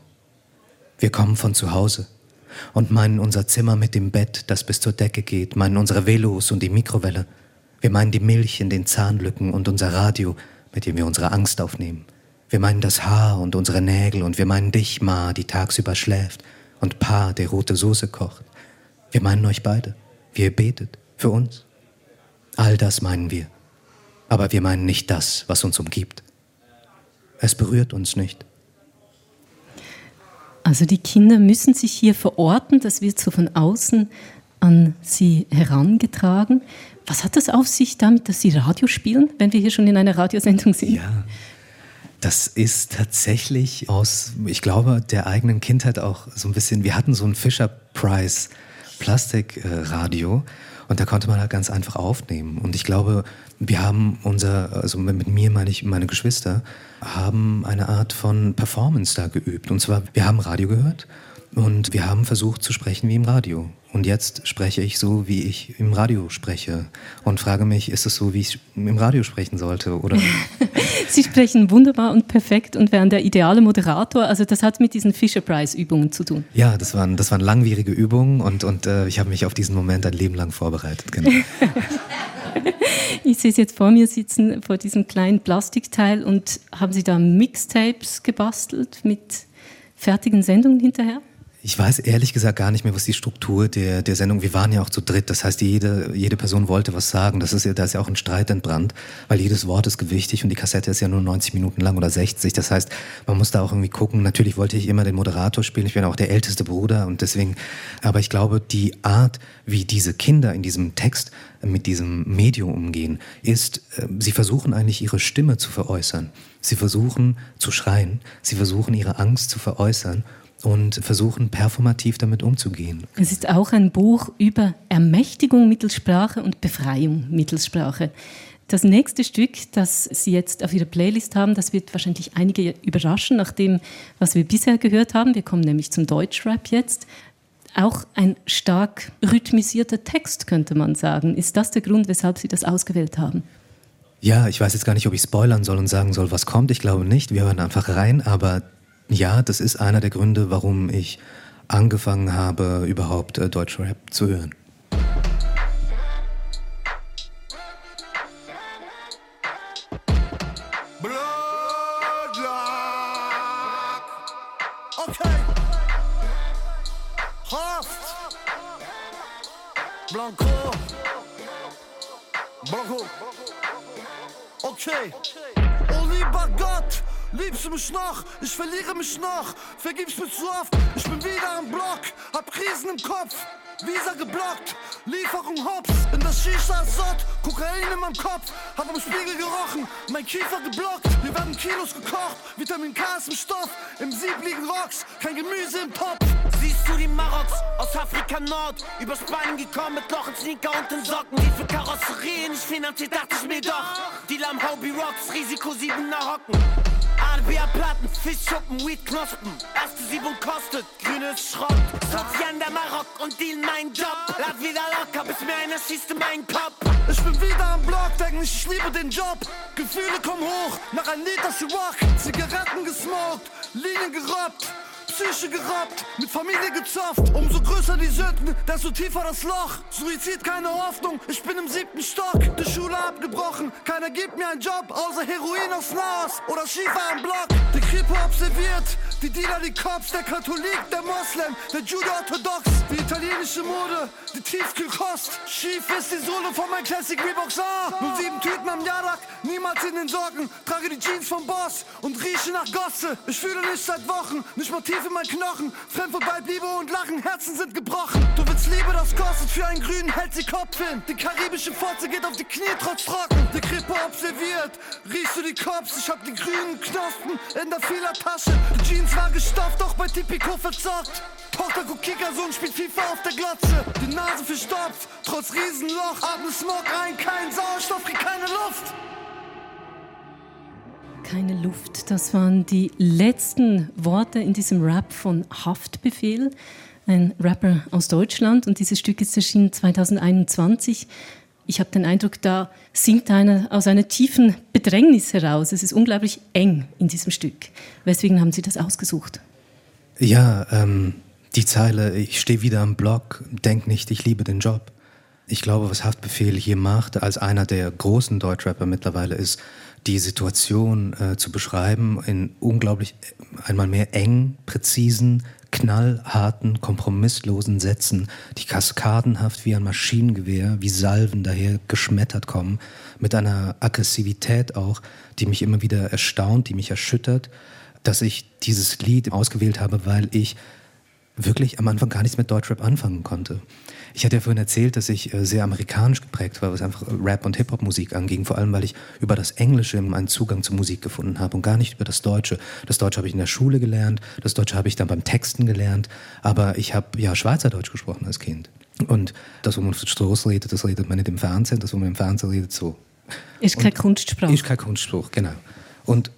Speaker 3: Wir kommen von zu Hause und meinen unser Zimmer mit dem Bett, das bis zur Decke geht, meinen unsere Velos und die Mikrowelle. Wir meinen die Milch in den Zahnlücken und unser Radio, mit dem wir unsere Angst aufnehmen. Wir meinen das Haar und unsere Nägel und wir meinen dich, Ma, die tagsüber schläft und Pa, der rote Soße kocht. Wir meinen euch beide, wie ihr betet, für uns. All das meinen wir. Aber wir meinen nicht das, was uns umgibt. Es berührt uns nicht.
Speaker 2: Also die Kinder müssen sich hier verorten, das wird so von außen an sie herangetragen. Was hat das auf sich damit, dass sie Radio spielen, wenn wir hier schon in einer Radiosendung sind?
Speaker 3: Ja, das ist tatsächlich aus, ich glaube, der eigenen Kindheit auch so ein bisschen. Wir hatten so einen Fisher Price Plastikradio und da konnte man halt ganz einfach aufnehmen. Und ich glaube, wir haben unser, also mit mir meine ich meine Geschwister, haben eine Art von Performance da geübt. Und zwar, wir haben Radio gehört und wir haben versucht zu sprechen wie im Radio. Und jetzt spreche ich so, wie ich im Radio spreche. Und frage mich, ist es so, wie ich im Radio sprechen sollte? Oder
Speaker 2: Sie sprechen wunderbar und perfekt und wären der ideale Moderator. Also das hat mit diesen Fisher-Price-Übungen zu tun.
Speaker 3: ja, das waren, das waren langwierige Übungen und, und äh, ich habe mich auf diesen Moment ein Leben lang vorbereitet. Genau.
Speaker 2: Ich sehe Sie jetzt vor mir sitzen, vor diesem kleinen Plastikteil und haben Sie da Mixtapes gebastelt mit fertigen Sendungen hinterher?
Speaker 3: Ich weiß ehrlich gesagt gar nicht mehr, was die Struktur der, der Sendung, wir waren ja auch zu dritt, das heißt, jede, jede Person wollte was sagen, das ist ja, da ist ja auch ein Streit entbrannt, weil jedes Wort ist gewichtig und die Kassette ist ja nur 90 Minuten lang oder 60, das heißt, man muss da auch irgendwie gucken, natürlich wollte ich immer den Moderator spielen, ich bin auch der älteste Bruder und deswegen, aber ich glaube, die Art, wie diese Kinder in diesem Text mit diesem Medium umgehen, ist, äh, sie versuchen eigentlich ihre Stimme zu veräußern. Sie versuchen zu schreien, sie versuchen ihre Angst zu veräußern und versuchen performativ damit umzugehen.
Speaker 2: Es ist auch ein Buch über Ermächtigung mittels Sprache und Befreiung mittels Sprache. Das nächste Stück, das Sie jetzt auf Ihrer Playlist haben, das wird wahrscheinlich einige überraschen, nach dem, was wir bisher gehört haben. Wir kommen nämlich zum Deutschrap jetzt. Auch ein stark rhythmisierter Text, könnte man sagen. Ist das der Grund, weshalb Sie das ausgewählt haben?
Speaker 3: Ja, ich weiß jetzt gar nicht, ob ich spoilern soll und sagen soll, was kommt. Ich glaube nicht. Wir hören einfach rein. Aber ja, das ist einer der Gründe, warum ich angefangen habe, überhaupt äh, Deutschrap zu hören.
Speaker 6: Mich noch. Vergib's mir zu oft. Ich bin wieder am Block. Hab Krisen im Kopf. Visa geblockt, Lieferung Hops in das Shisha Sott, Kokain in meinem Kopf, hab am Spiegel gerochen, mein Kiefer geblockt, hier werden Kilos gekocht, Vitamin K ist im Stoff, im Sieb liegen Rocks, kein Gemüse im Topf.
Speaker 7: Siehst du die Maroks aus Afrika Nord? Über Spanien gekommen mit Loch in Sneaker und den Socken. Wie für Karosserien nicht finanziert, dachte ich mir doch. Deal am Hobby Rocks, Risiko 7er Hocken. ADBA-Platten, Fischschuppen, Weed-Knospen. Erste Siebung kostet, grünes Schrott. Sozian der Marok und deal mein Job. Lad wieder locker, bis mir einer schießt in meinen Kopf.
Speaker 6: Ich bin wieder am Block, denk nicht, ich liebe den Job. Gefühle kommen hoch, nach ein Liter Rock. Zigaretten gesmoked, Linien gerobbt. Psyche gerobbt, mit Familie gezofft. Umso größer die Sünden, desto tiefer das Loch. Suizid, keine Hoffnung, ich bin im siebten Stock. Die Schule abgebrochen, keiner gibt mir einen Job, außer Heroin aus Laos oder Schiefer am Block. Die Kripo observiert, die Dealer, die Cops, der Katholik, der Moslem, der Judo-Orthodox, die italienische Mode, die Tiefkühlkost. Schief ist die Sohle von meinem Classic Reeboks A. Nur sieben Tüten am Jarak, niemals in den Socken. Trage die Jeans vom Boss und rieche nach Gosse. Ich fühle nicht seit Wochen, nicht mal tief in meinen Knochen. Fremd vorbei, Liebe und Lachen, Herzen sind gebrochen. Du willst Liebe, das kostet für einen Grünen, hält sie Kopf hin. Die karibische Fotze geht auf die Knie, trotz trocken. Die Krippe observiert, riechst du die Cops? Ich hab die grünen Knospen in der Fehlertasche. Die Jeans war gestopft, doch bei Tipico verzockt. Tochter guckt Kickersohn, spielt FIFA auf der Glotze. Die Nase verstopft, trotz Riesenloch. Atme Smog rein, kein Sauerstoff, krieg keine Luft.
Speaker 2: Keine Luft. Das waren die letzten Worte in diesem Rap von Haftbefehl, ein Rapper aus Deutschland. Und dieses Stück ist erschienen 2021. Ich habe den Eindruck, da singt einer aus einer tiefen Bedrängnis heraus. Es ist unglaublich eng in diesem Stück. Weswegen haben Sie das ausgesucht?
Speaker 3: Ja, ähm, die Zeile, ich stehe wieder am Block, denk nicht, ich liebe den Job. Ich glaube, was Haftbefehl hier macht, als einer der großen Deutschrapper mittlerweile, ist, die Situation äh, zu beschreiben in unglaublich einmal mehr eng, präzisen, knallharten, kompromisslosen Sätzen, die kaskadenhaft wie ein Maschinengewehr, wie Salven daher geschmettert kommen, mit einer Aggressivität auch, die mich immer wieder erstaunt, die mich erschüttert, dass ich dieses Lied ausgewählt habe, weil ich wirklich am Anfang gar nichts mit Deutschrap anfangen konnte. Ich hatte ja vorhin erzählt, dass ich äh, sehr amerikanisch geprägt war, was einfach Rap- und Hip-Hop-Musik anging, vor allem weil ich über das Englische einen Zugang zur Musik gefunden habe und gar nicht über das Deutsche. Das Deutsche habe ich in der Schule gelernt, das Deutsche habe ich dann beim Texten gelernt, aber ich habe ja Schweizerdeutsch gesprochen als Kind. Und das, wo man auf der Straße redet, das redet man nicht im Fernsehen, das, wo man im Fernsehen redet, so.
Speaker 2: Ist keine Kunstsprache.
Speaker 3: Ist kein Kunstspruch, genau. Und,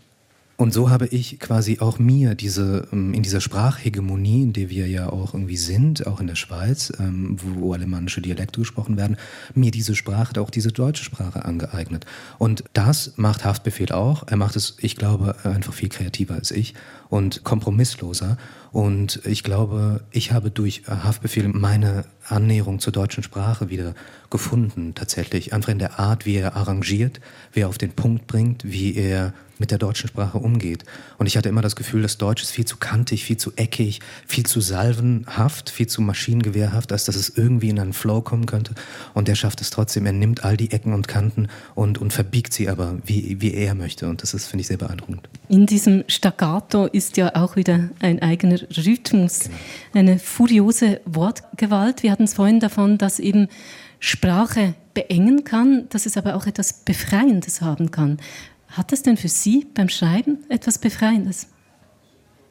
Speaker 3: und so habe ich quasi auch mir diese, ähm, in dieser Sprachhegemonie, in der wir ja auch irgendwie sind, auch in der Schweiz, ähm, wo alemannische Dialekte gesprochen werden, mir diese Sprache, auch diese deutsche Sprache angeeignet. Und das macht Haftbefehl auch. Er macht es, ich glaube, einfach viel kreativer als ich und kompromissloser. Und ich glaube, ich habe durch Haftbefehl meine Annäherung zur deutschen Sprache wieder gefunden, tatsächlich. Einfach in der Art, wie er arrangiert, wie er auf den Punkt bringt, wie er mit der deutschen Sprache umgeht. Und ich hatte immer das Gefühl, das Deutsch ist viel zu kantig, viel zu eckig, viel zu salvenhaft, viel zu maschinengewehrhaft, als dass es irgendwie in einen Flow kommen könnte. Und er schafft es trotzdem. Er nimmt all die Ecken und Kanten und, und verbiegt sie aber, wie, wie er möchte. Und das ist, finde ich, sehr beeindruckend.
Speaker 2: In diesem Staccato ist ja auch wieder ein eigener Rhythmus, eine furiose Wortgewalt. Wir hatten es vorhin davon, dass eben Sprache beengen kann, dass es aber auch etwas Befreiendes haben kann. Hat es denn für Sie beim Schreiben etwas Befreiendes?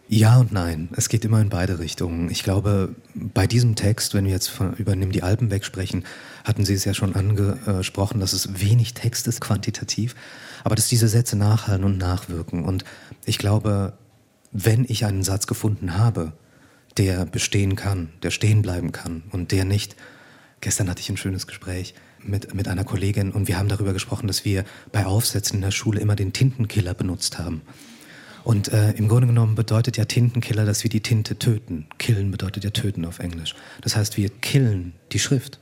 Speaker 3: Ja und nein. Es geht immer in beide Richtungen. Ich glaube, bei diesem Text, wenn wir jetzt von, über Nimm die Alpen wegsprechen, hatten Sie es ja schon angesprochen, dass es wenig Text ist, quantitativ, aber dass diese Sätze nachhallen und nachwirken. Und ich glaube, wenn ich einen Satz gefunden habe, der bestehen kann, der stehen bleiben kann und der nicht, gestern hatte ich ein schönes Gespräch mit, mit einer Kollegin und wir haben darüber gesprochen, dass wir bei Aufsätzen in der Schule immer den Tintenkiller benutzt haben. Und äh, im Grunde genommen bedeutet ja Tintenkiller, dass wir die Tinte töten. Killen bedeutet ja töten auf Englisch. Das heißt, wir killen die Schrift.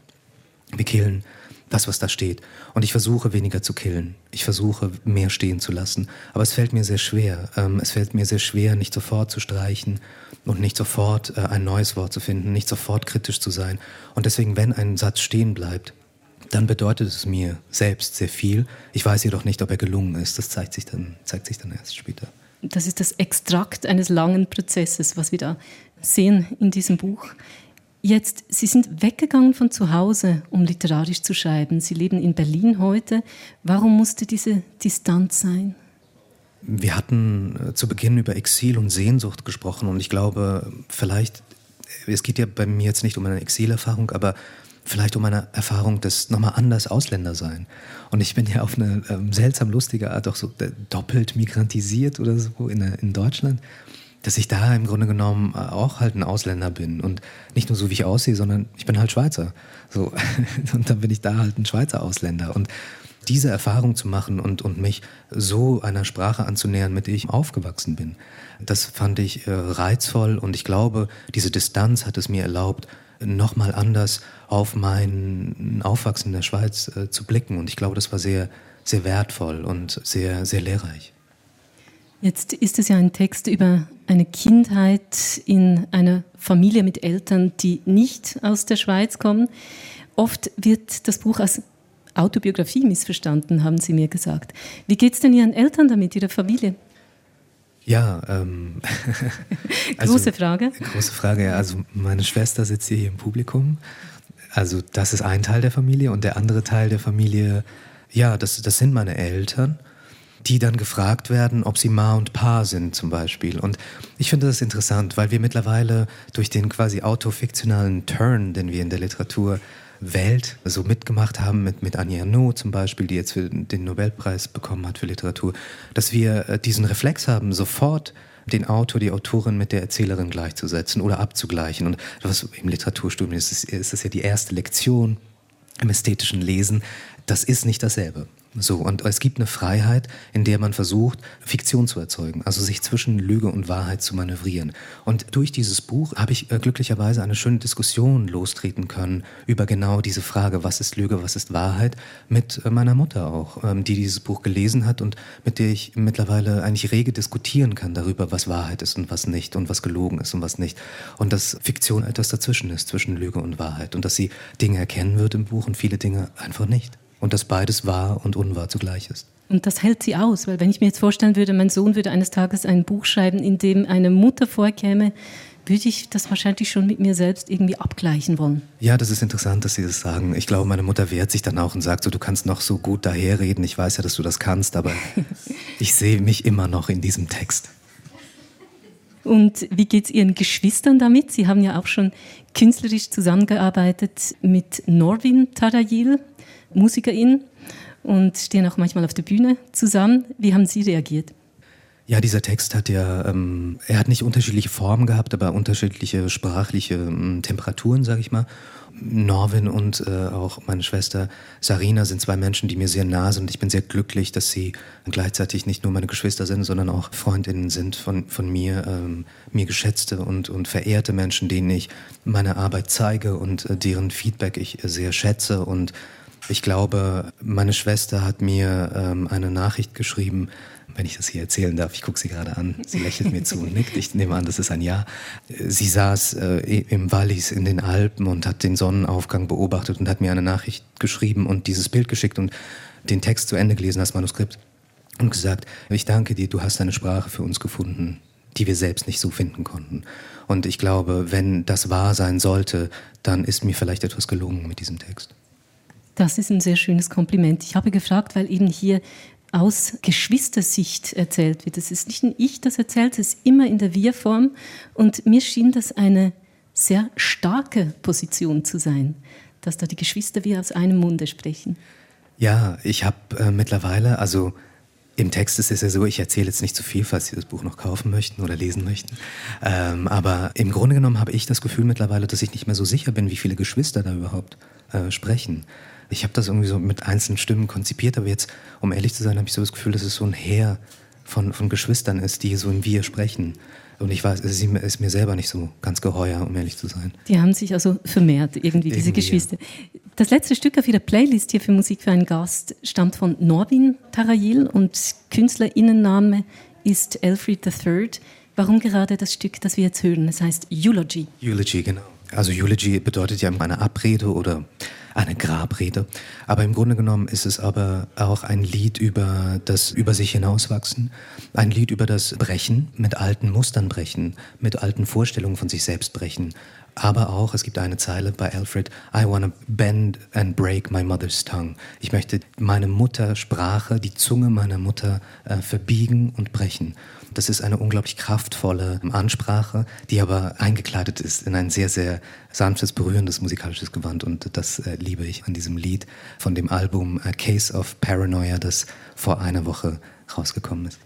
Speaker 3: Wir killen das, was da steht. Und ich versuche weniger zu killen. Ich versuche mehr stehen zu lassen. Aber es fällt mir sehr schwer. Ähm, es fällt mir sehr schwer, nicht sofort zu streichen und nicht sofort äh, ein neues Wort zu finden, nicht sofort kritisch zu sein. Und deswegen, wenn ein Satz stehen bleibt, dann bedeutet es mir selbst sehr viel. Ich weiß jedoch nicht, ob er gelungen ist. Das zeigt sich dann, zeigt sich dann erst später.
Speaker 2: Das ist das Extrakt eines langen Prozesses, was wir da sehen in diesem Buch. Jetzt, Sie sind weggegangen von zu Hause, um literarisch zu schreiben. Sie leben in Berlin heute. Warum musste diese Distanz sein?
Speaker 3: Wir hatten äh, zu Beginn über Exil und Sehnsucht gesprochen und ich glaube, vielleicht, es geht ja bei mir jetzt nicht um eine Exilerfahrung, aber vielleicht um eine Erfahrung des nochmal anders Ausländer sein. Und ich bin ja auf eine ähm, seltsam lustige Art auch so äh, doppelt migrantisiert oder so in, äh, in Deutschland, dass ich da im Grunde genommen äh, auch halt ein Ausländer bin und nicht nur so wie ich aussehe, sondern ich bin halt Schweizer. So und dann bin ich da halt ein Schweizer Ausländer und diese Erfahrung zu machen und, und mich so einer Sprache anzunähern, mit der ich aufgewachsen bin, das fand ich äh, reizvoll und ich glaube, diese Distanz hat es mir erlaubt, nochmal anders auf mein Aufwachsen in der Schweiz äh, zu blicken. Und ich glaube, das war sehr, sehr wertvoll und sehr, sehr lehrreich.
Speaker 2: Jetzt ist es ja ein Text über eine Kindheit in einer Familie mit Eltern, die nicht aus der Schweiz kommen. Oft wird das Buch als Autobiografie missverstanden, haben Sie mir gesagt. Wie geht es denn Ihren Eltern damit, Ihrer Familie?
Speaker 3: Ja, ähm,
Speaker 2: Große Frage.
Speaker 3: Große Frage, ja. Also meine Schwester sitzt hier im Publikum. Also das ist ein Teil der Familie und der andere Teil der Familie, ja, das, das sind meine Eltern, die dann gefragt werden, ob sie Ma und Pa sind zum Beispiel. Und ich finde das interessant, weil wir mittlerweile durch den quasi autofiktionalen Turn, den wir in der Literatur Welt so mitgemacht haben, mit, mit Anja No zum Beispiel, die jetzt für den Nobelpreis bekommen hat für Literatur, dass wir äh, diesen Reflex haben, sofort den Autor, die Autorin mit der Erzählerin gleichzusetzen oder abzugleichen. Und was im Literaturstudium ist, ist, ist das ja die erste Lektion im ästhetischen Lesen. Das ist nicht dasselbe. So, und es gibt eine Freiheit, in der man versucht, Fiktion zu erzeugen, also sich zwischen Lüge und Wahrheit zu manövrieren. Und durch dieses Buch habe ich äh, glücklicherweise eine schöne Diskussion lostreten können über genau diese Frage, was ist Lüge, was ist Wahrheit, mit äh, meiner Mutter auch, ähm, die dieses Buch gelesen hat und mit der ich mittlerweile eigentlich rege diskutieren kann darüber, was Wahrheit ist und was nicht und was gelogen ist und was nicht. Und dass Fiktion etwas dazwischen ist, zwischen Lüge und Wahrheit. Und dass sie Dinge erkennen wird im Buch und viele Dinge einfach nicht und dass beides wahr und unwahr zugleich ist.
Speaker 2: Und das hält sie aus, weil wenn ich mir jetzt vorstellen würde, mein Sohn würde eines Tages ein Buch schreiben, in dem eine Mutter vorkäme, würde ich das wahrscheinlich schon mit mir selbst irgendwie abgleichen wollen.
Speaker 3: Ja, das ist interessant, dass Sie das sagen. Ich glaube, meine Mutter wehrt sich dann auch und sagt so, du kannst noch so gut daherreden. Ich weiß ja, dass du das kannst, aber ich sehe mich immer noch in diesem Text.
Speaker 2: Und wie geht es Ihren Geschwistern damit? Sie haben ja auch schon künstlerisch zusammengearbeitet mit Norvin Tarayil, Musikerin, und stehen auch manchmal auf der Bühne zusammen. Wie haben Sie reagiert?
Speaker 3: Ja, dieser Text hat ja, ähm, er hat nicht unterschiedliche Formen gehabt, aber unterschiedliche sprachliche ähm, Temperaturen, sage ich mal. Norvin und äh, auch meine Schwester Sarina sind zwei Menschen, die mir sehr nah sind. Ich bin sehr glücklich, dass sie gleichzeitig nicht nur meine Geschwister sind, sondern auch Freundinnen sind von, von mir, ähm, mir geschätzte und, und verehrte Menschen, denen ich meine Arbeit zeige und äh, deren Feedback ich äh, sehr schätze. Und ich glaube, meine Schwester hat mir ähm, eine Nachricht geschrieben, wenn ich das hier erzählen darf. Ich gucke sie gerade an. Sie lächelt mir zu und nickt. Ich nehme an, das ist ein Ja. Sie saß äh, im Wallis in den Alpen und hat den Sonnenaufgang beobachtet und hat mir eine Nachricht geschrieben und dieses Bild geschickt und den Text zu Ende gelesen, das Manuskript und gesagt, ich danke dir, du hast eine Sprache für uns gefunden, die wir selbst nicht so finden konnten. Und ich glaube, wenn das wahr sein sollte, dann ist mir vielleicht etwas gelungen mit diesem Text.
Speaker 2: Das ist ein sehr schönes Kompliment. Ich habe gefragt, weil eben hier aus Geschwistersicht erzählt wird. Es ist nicht ein Ich, das erzählt, es ist immer in der Wir-Form. Und mir schien das eine sehr starke Position zu sein, dass da die Geschwister wie aus einem Munde sprechen.
Speaker 3: Ja, ich habe äh, mittlerweile, also im Text ist es ja so, ich erzähle jetzt nicht zu viel, falls Sie das Buch noch kaufen möchten oder lesen möchten. Ähm, aber im Grunde genommen habe ich das Gefühl mittlerweile, dass ich nicht mehr so sicher bin, wie viele Geschwister da überhaupt äh, sprechen. Ich habe das irgendwie so mit einzelnen Stimmen konzipiert, aber jetzt, um ehrlich zu sein, habe ich so das Gefühl, dass es so ein Heer von, von Geschwistern ist, die so in Wir sprechen. Und ich weiß, es ist mir selber nicht so ganz geheuer, um ehrlich zu sein.
Speaker 2: Die haben sich also vermehrt, irgendwie, diese
Speaker 3: Irgendwie,
Speaker 2: Geschwister. Das letzte Stück auf Ihrer Playlist hier für Musik für einen Gast stammt von Norvin Tarayil und Künstlerinnenname ist Alfred III. Warum gerade das Stück, das wir jetzt hören? Es heißt Eulogy.
Speaker 3: Eulogy, genau. Also Eulogy bedeutet ja eine Abrede oder eine Grabrede. Aber im Grunde genommen ist es aber auch ein Lied über das über sich hinauswachsen, ein Lied über das Brechen, mit alten Mustern brechen, mit alten Vorstellungen von sich selbst brechen. Aber auch, es gibt eine Zeile bei Alfred, I wanna bend and break my mother's tongue. Ich möchte meine Muttersprache, die Zunge meiner Mutter äh, verbiegen und brechen. Das ist eine unglaublich kraftvolle Ansprache, die aber eingekleidet ist in ein sehr, sehr sanftes, berührendes musikalisches Gewand. Und das äh, liebe ich an diesem Lied von dem Album A Case of Paranoia, das vor einer Woche rausgekommen ist.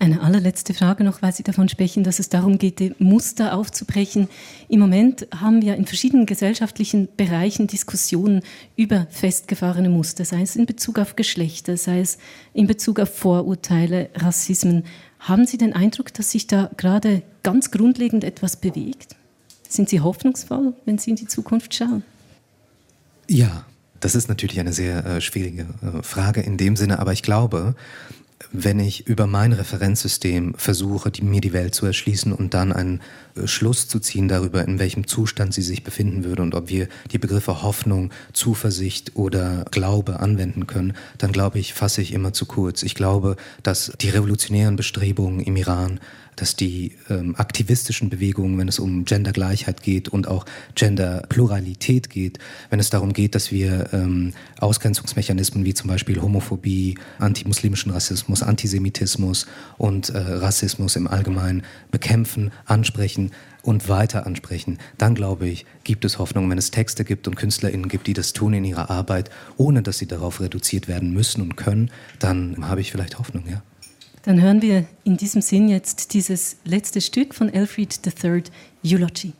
Speaker 2: Eine allerletzte Frage noch, weil Sie davon sprechen, dass es darum geht, die Muster aufzubrechen. Im Moment haben wir in verschiedenen gesellschaftlichen Bereichen Diskussionen über festgefahrene Muster, sei es in Bezug auf Geschlechter, sei es in Bezug auf Vorurteile, Rassismen. Haben Sie den Eindruck, dass sich da gerade ganz grundlegend etwas bewegt? Sind Sie hoffnungsvoll, wenn Sie in die Zukunft schauen?
Speaker 3: Ja, das ist natürlich eine sehr äh, schwierige äh, Frage in dem Sinne, aber ich glaube, wenn ich über mein Referenzsystem versuche, die, mir die Welt zu erschließen und dann einen äh, Schluss zu ziehen darüber, in welchem Zustand sie sich befinden würde und ob wir die Begriffe Hoffnung, Zuversicht oder Glaube anwenden können, dann glaube ich, fasse ich immer zu kurz. Ich glaube, dass die revolutionären Bestrebungen im Iran dass die ähm, aktivistischen Bewegungen, wenn es um Gendergleichheit geht und auch Genderpluralität geht, wenn es darum geht, dass wir ähm, Ausgrenzungsmechanismen wie zum Beispiel Homophobie, antimuslimischen Rassismus, Antisemitismus und äh, Rassismus im Allgemeinen bekämpfen, ansprechen und weiter ansprechen, dann glaube ich, gibt es Hoffnung, wenn es Texte gibt und KünstlerInnen gibt, die das tun in ihrer Arbeit, ohne dass sie darauf reduziert werden müssen und können, dann habe ich vielleicht Hoffnung, ja.
Speaker 2: Dann hören wir in diesem Sinn jetzt dieses letzte Stück von Alfred III, Eulogy.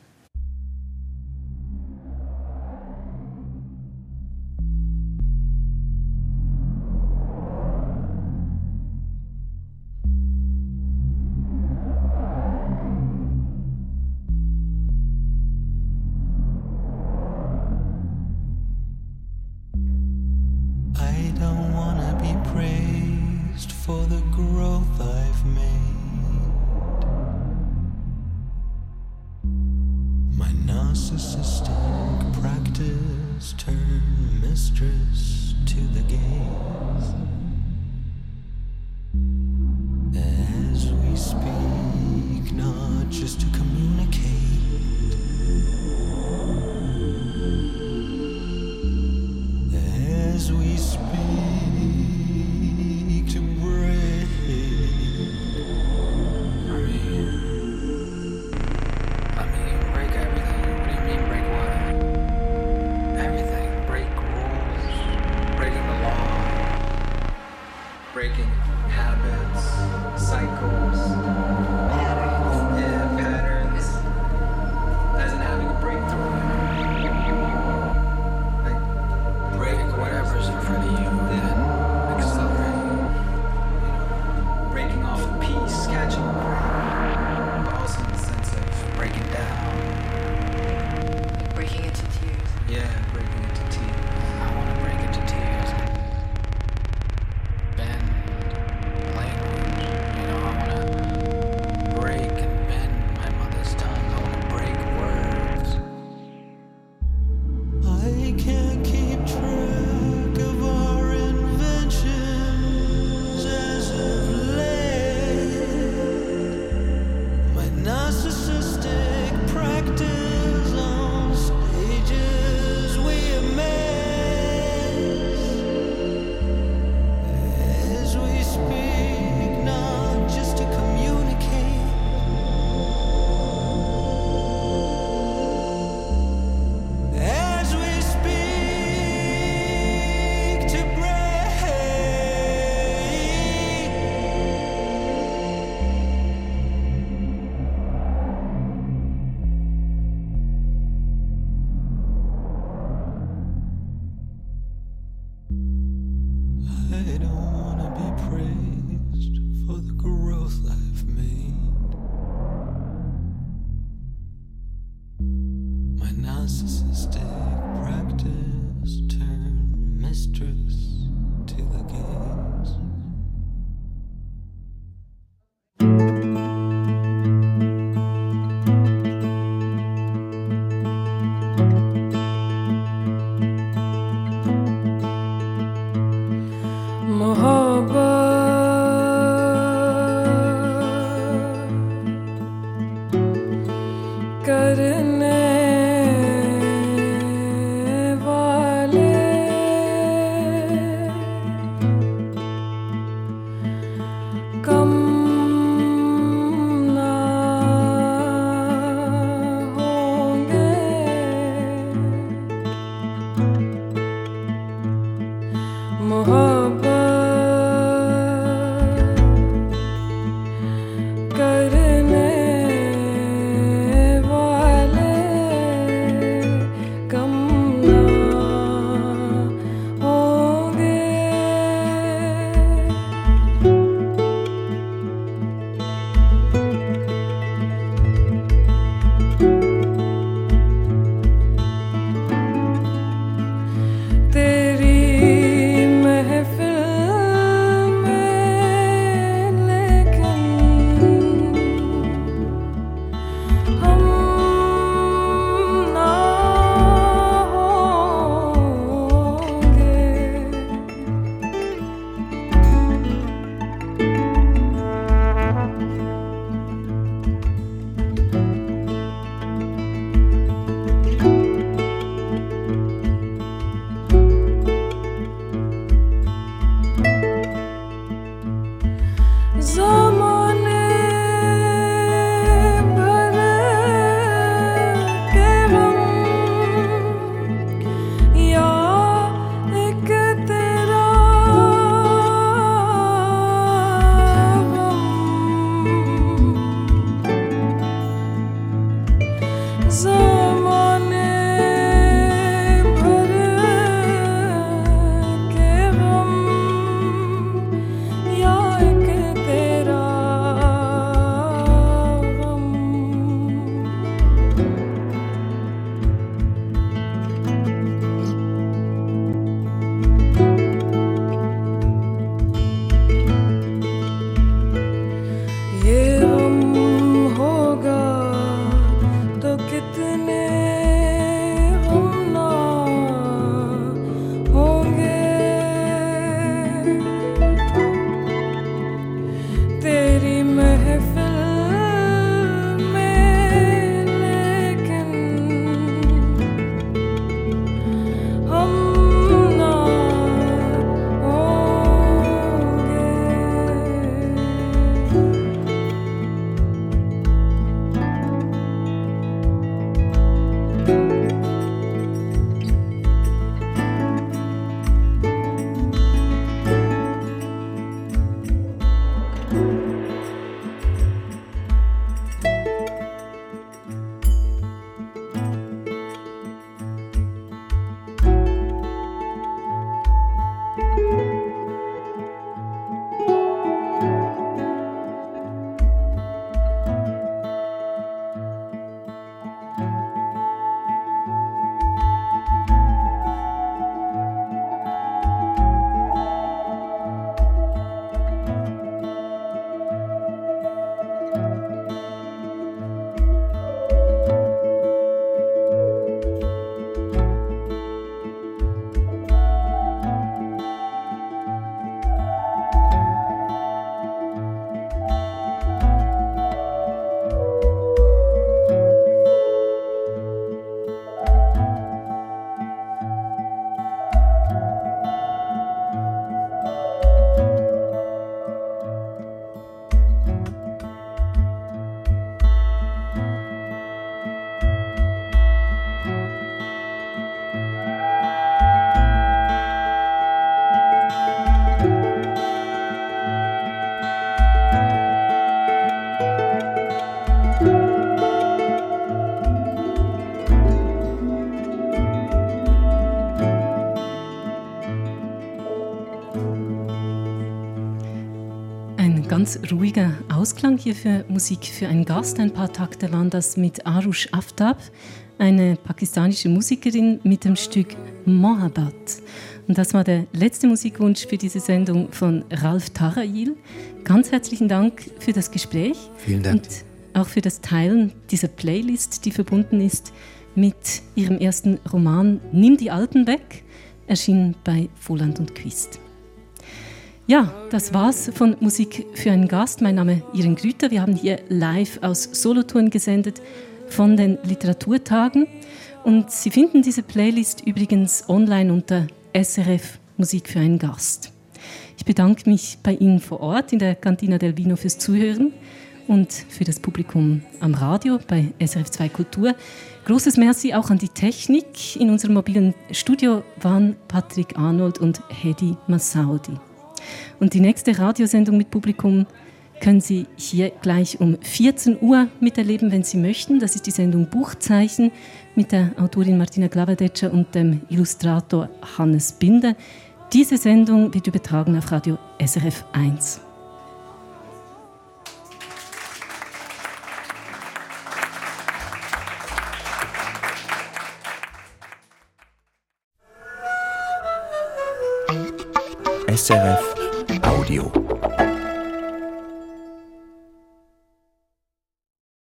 Speaker 2: Ruhiger Ausklang hier für Musik für einen Gast. Ein paar Takte waren das mit Arush Aftab, eine pakistanische Musikerin mit dem Stück Mohabbat. Und das war der letzte Musikwunsch für diese Sendung von Ralf Tarail. Ganz herzlichen Dank für das Gespräch.
Speaker 3: Vielen Dank.
Speaker 2: Und auch für das Teilen dieser Playlist, die verbunden ist mit ihrem ersten Roman Nimm die Alten weg, erschienen bei Voland und Quist. Ja, das war's von Musik für einen Gast. Mein Name ist Iren Grüter. Wir haben hier live aus Solothurn gesendet von den Literaturtagen. Und Sie finden diese Playlist übrigens online unter SRF Musik für einen Gast. Ich bedanke mich bei Ihnen vor Ort in der Cantina del Vino fürs Zuhören und für das Publikum am Radio bei SRF 2 Kultur. Großes Merci auch an die Technik. In unserem mobilen Studio waren Patrick Arnold und Hedi Massaudi. Und die nächste Radiosendung mit Publikum können Sie hier gleich um 14 Uhr miterleben, wenn Sie möchten. Das ist die Sendung Buchzeichen mit der Autorin Martina Glavadetscher und dem Illustrator Hannes Binder. Diese Sendung wird übertragen auf Radio SRF 1.
Speaker 1: SRF Audio.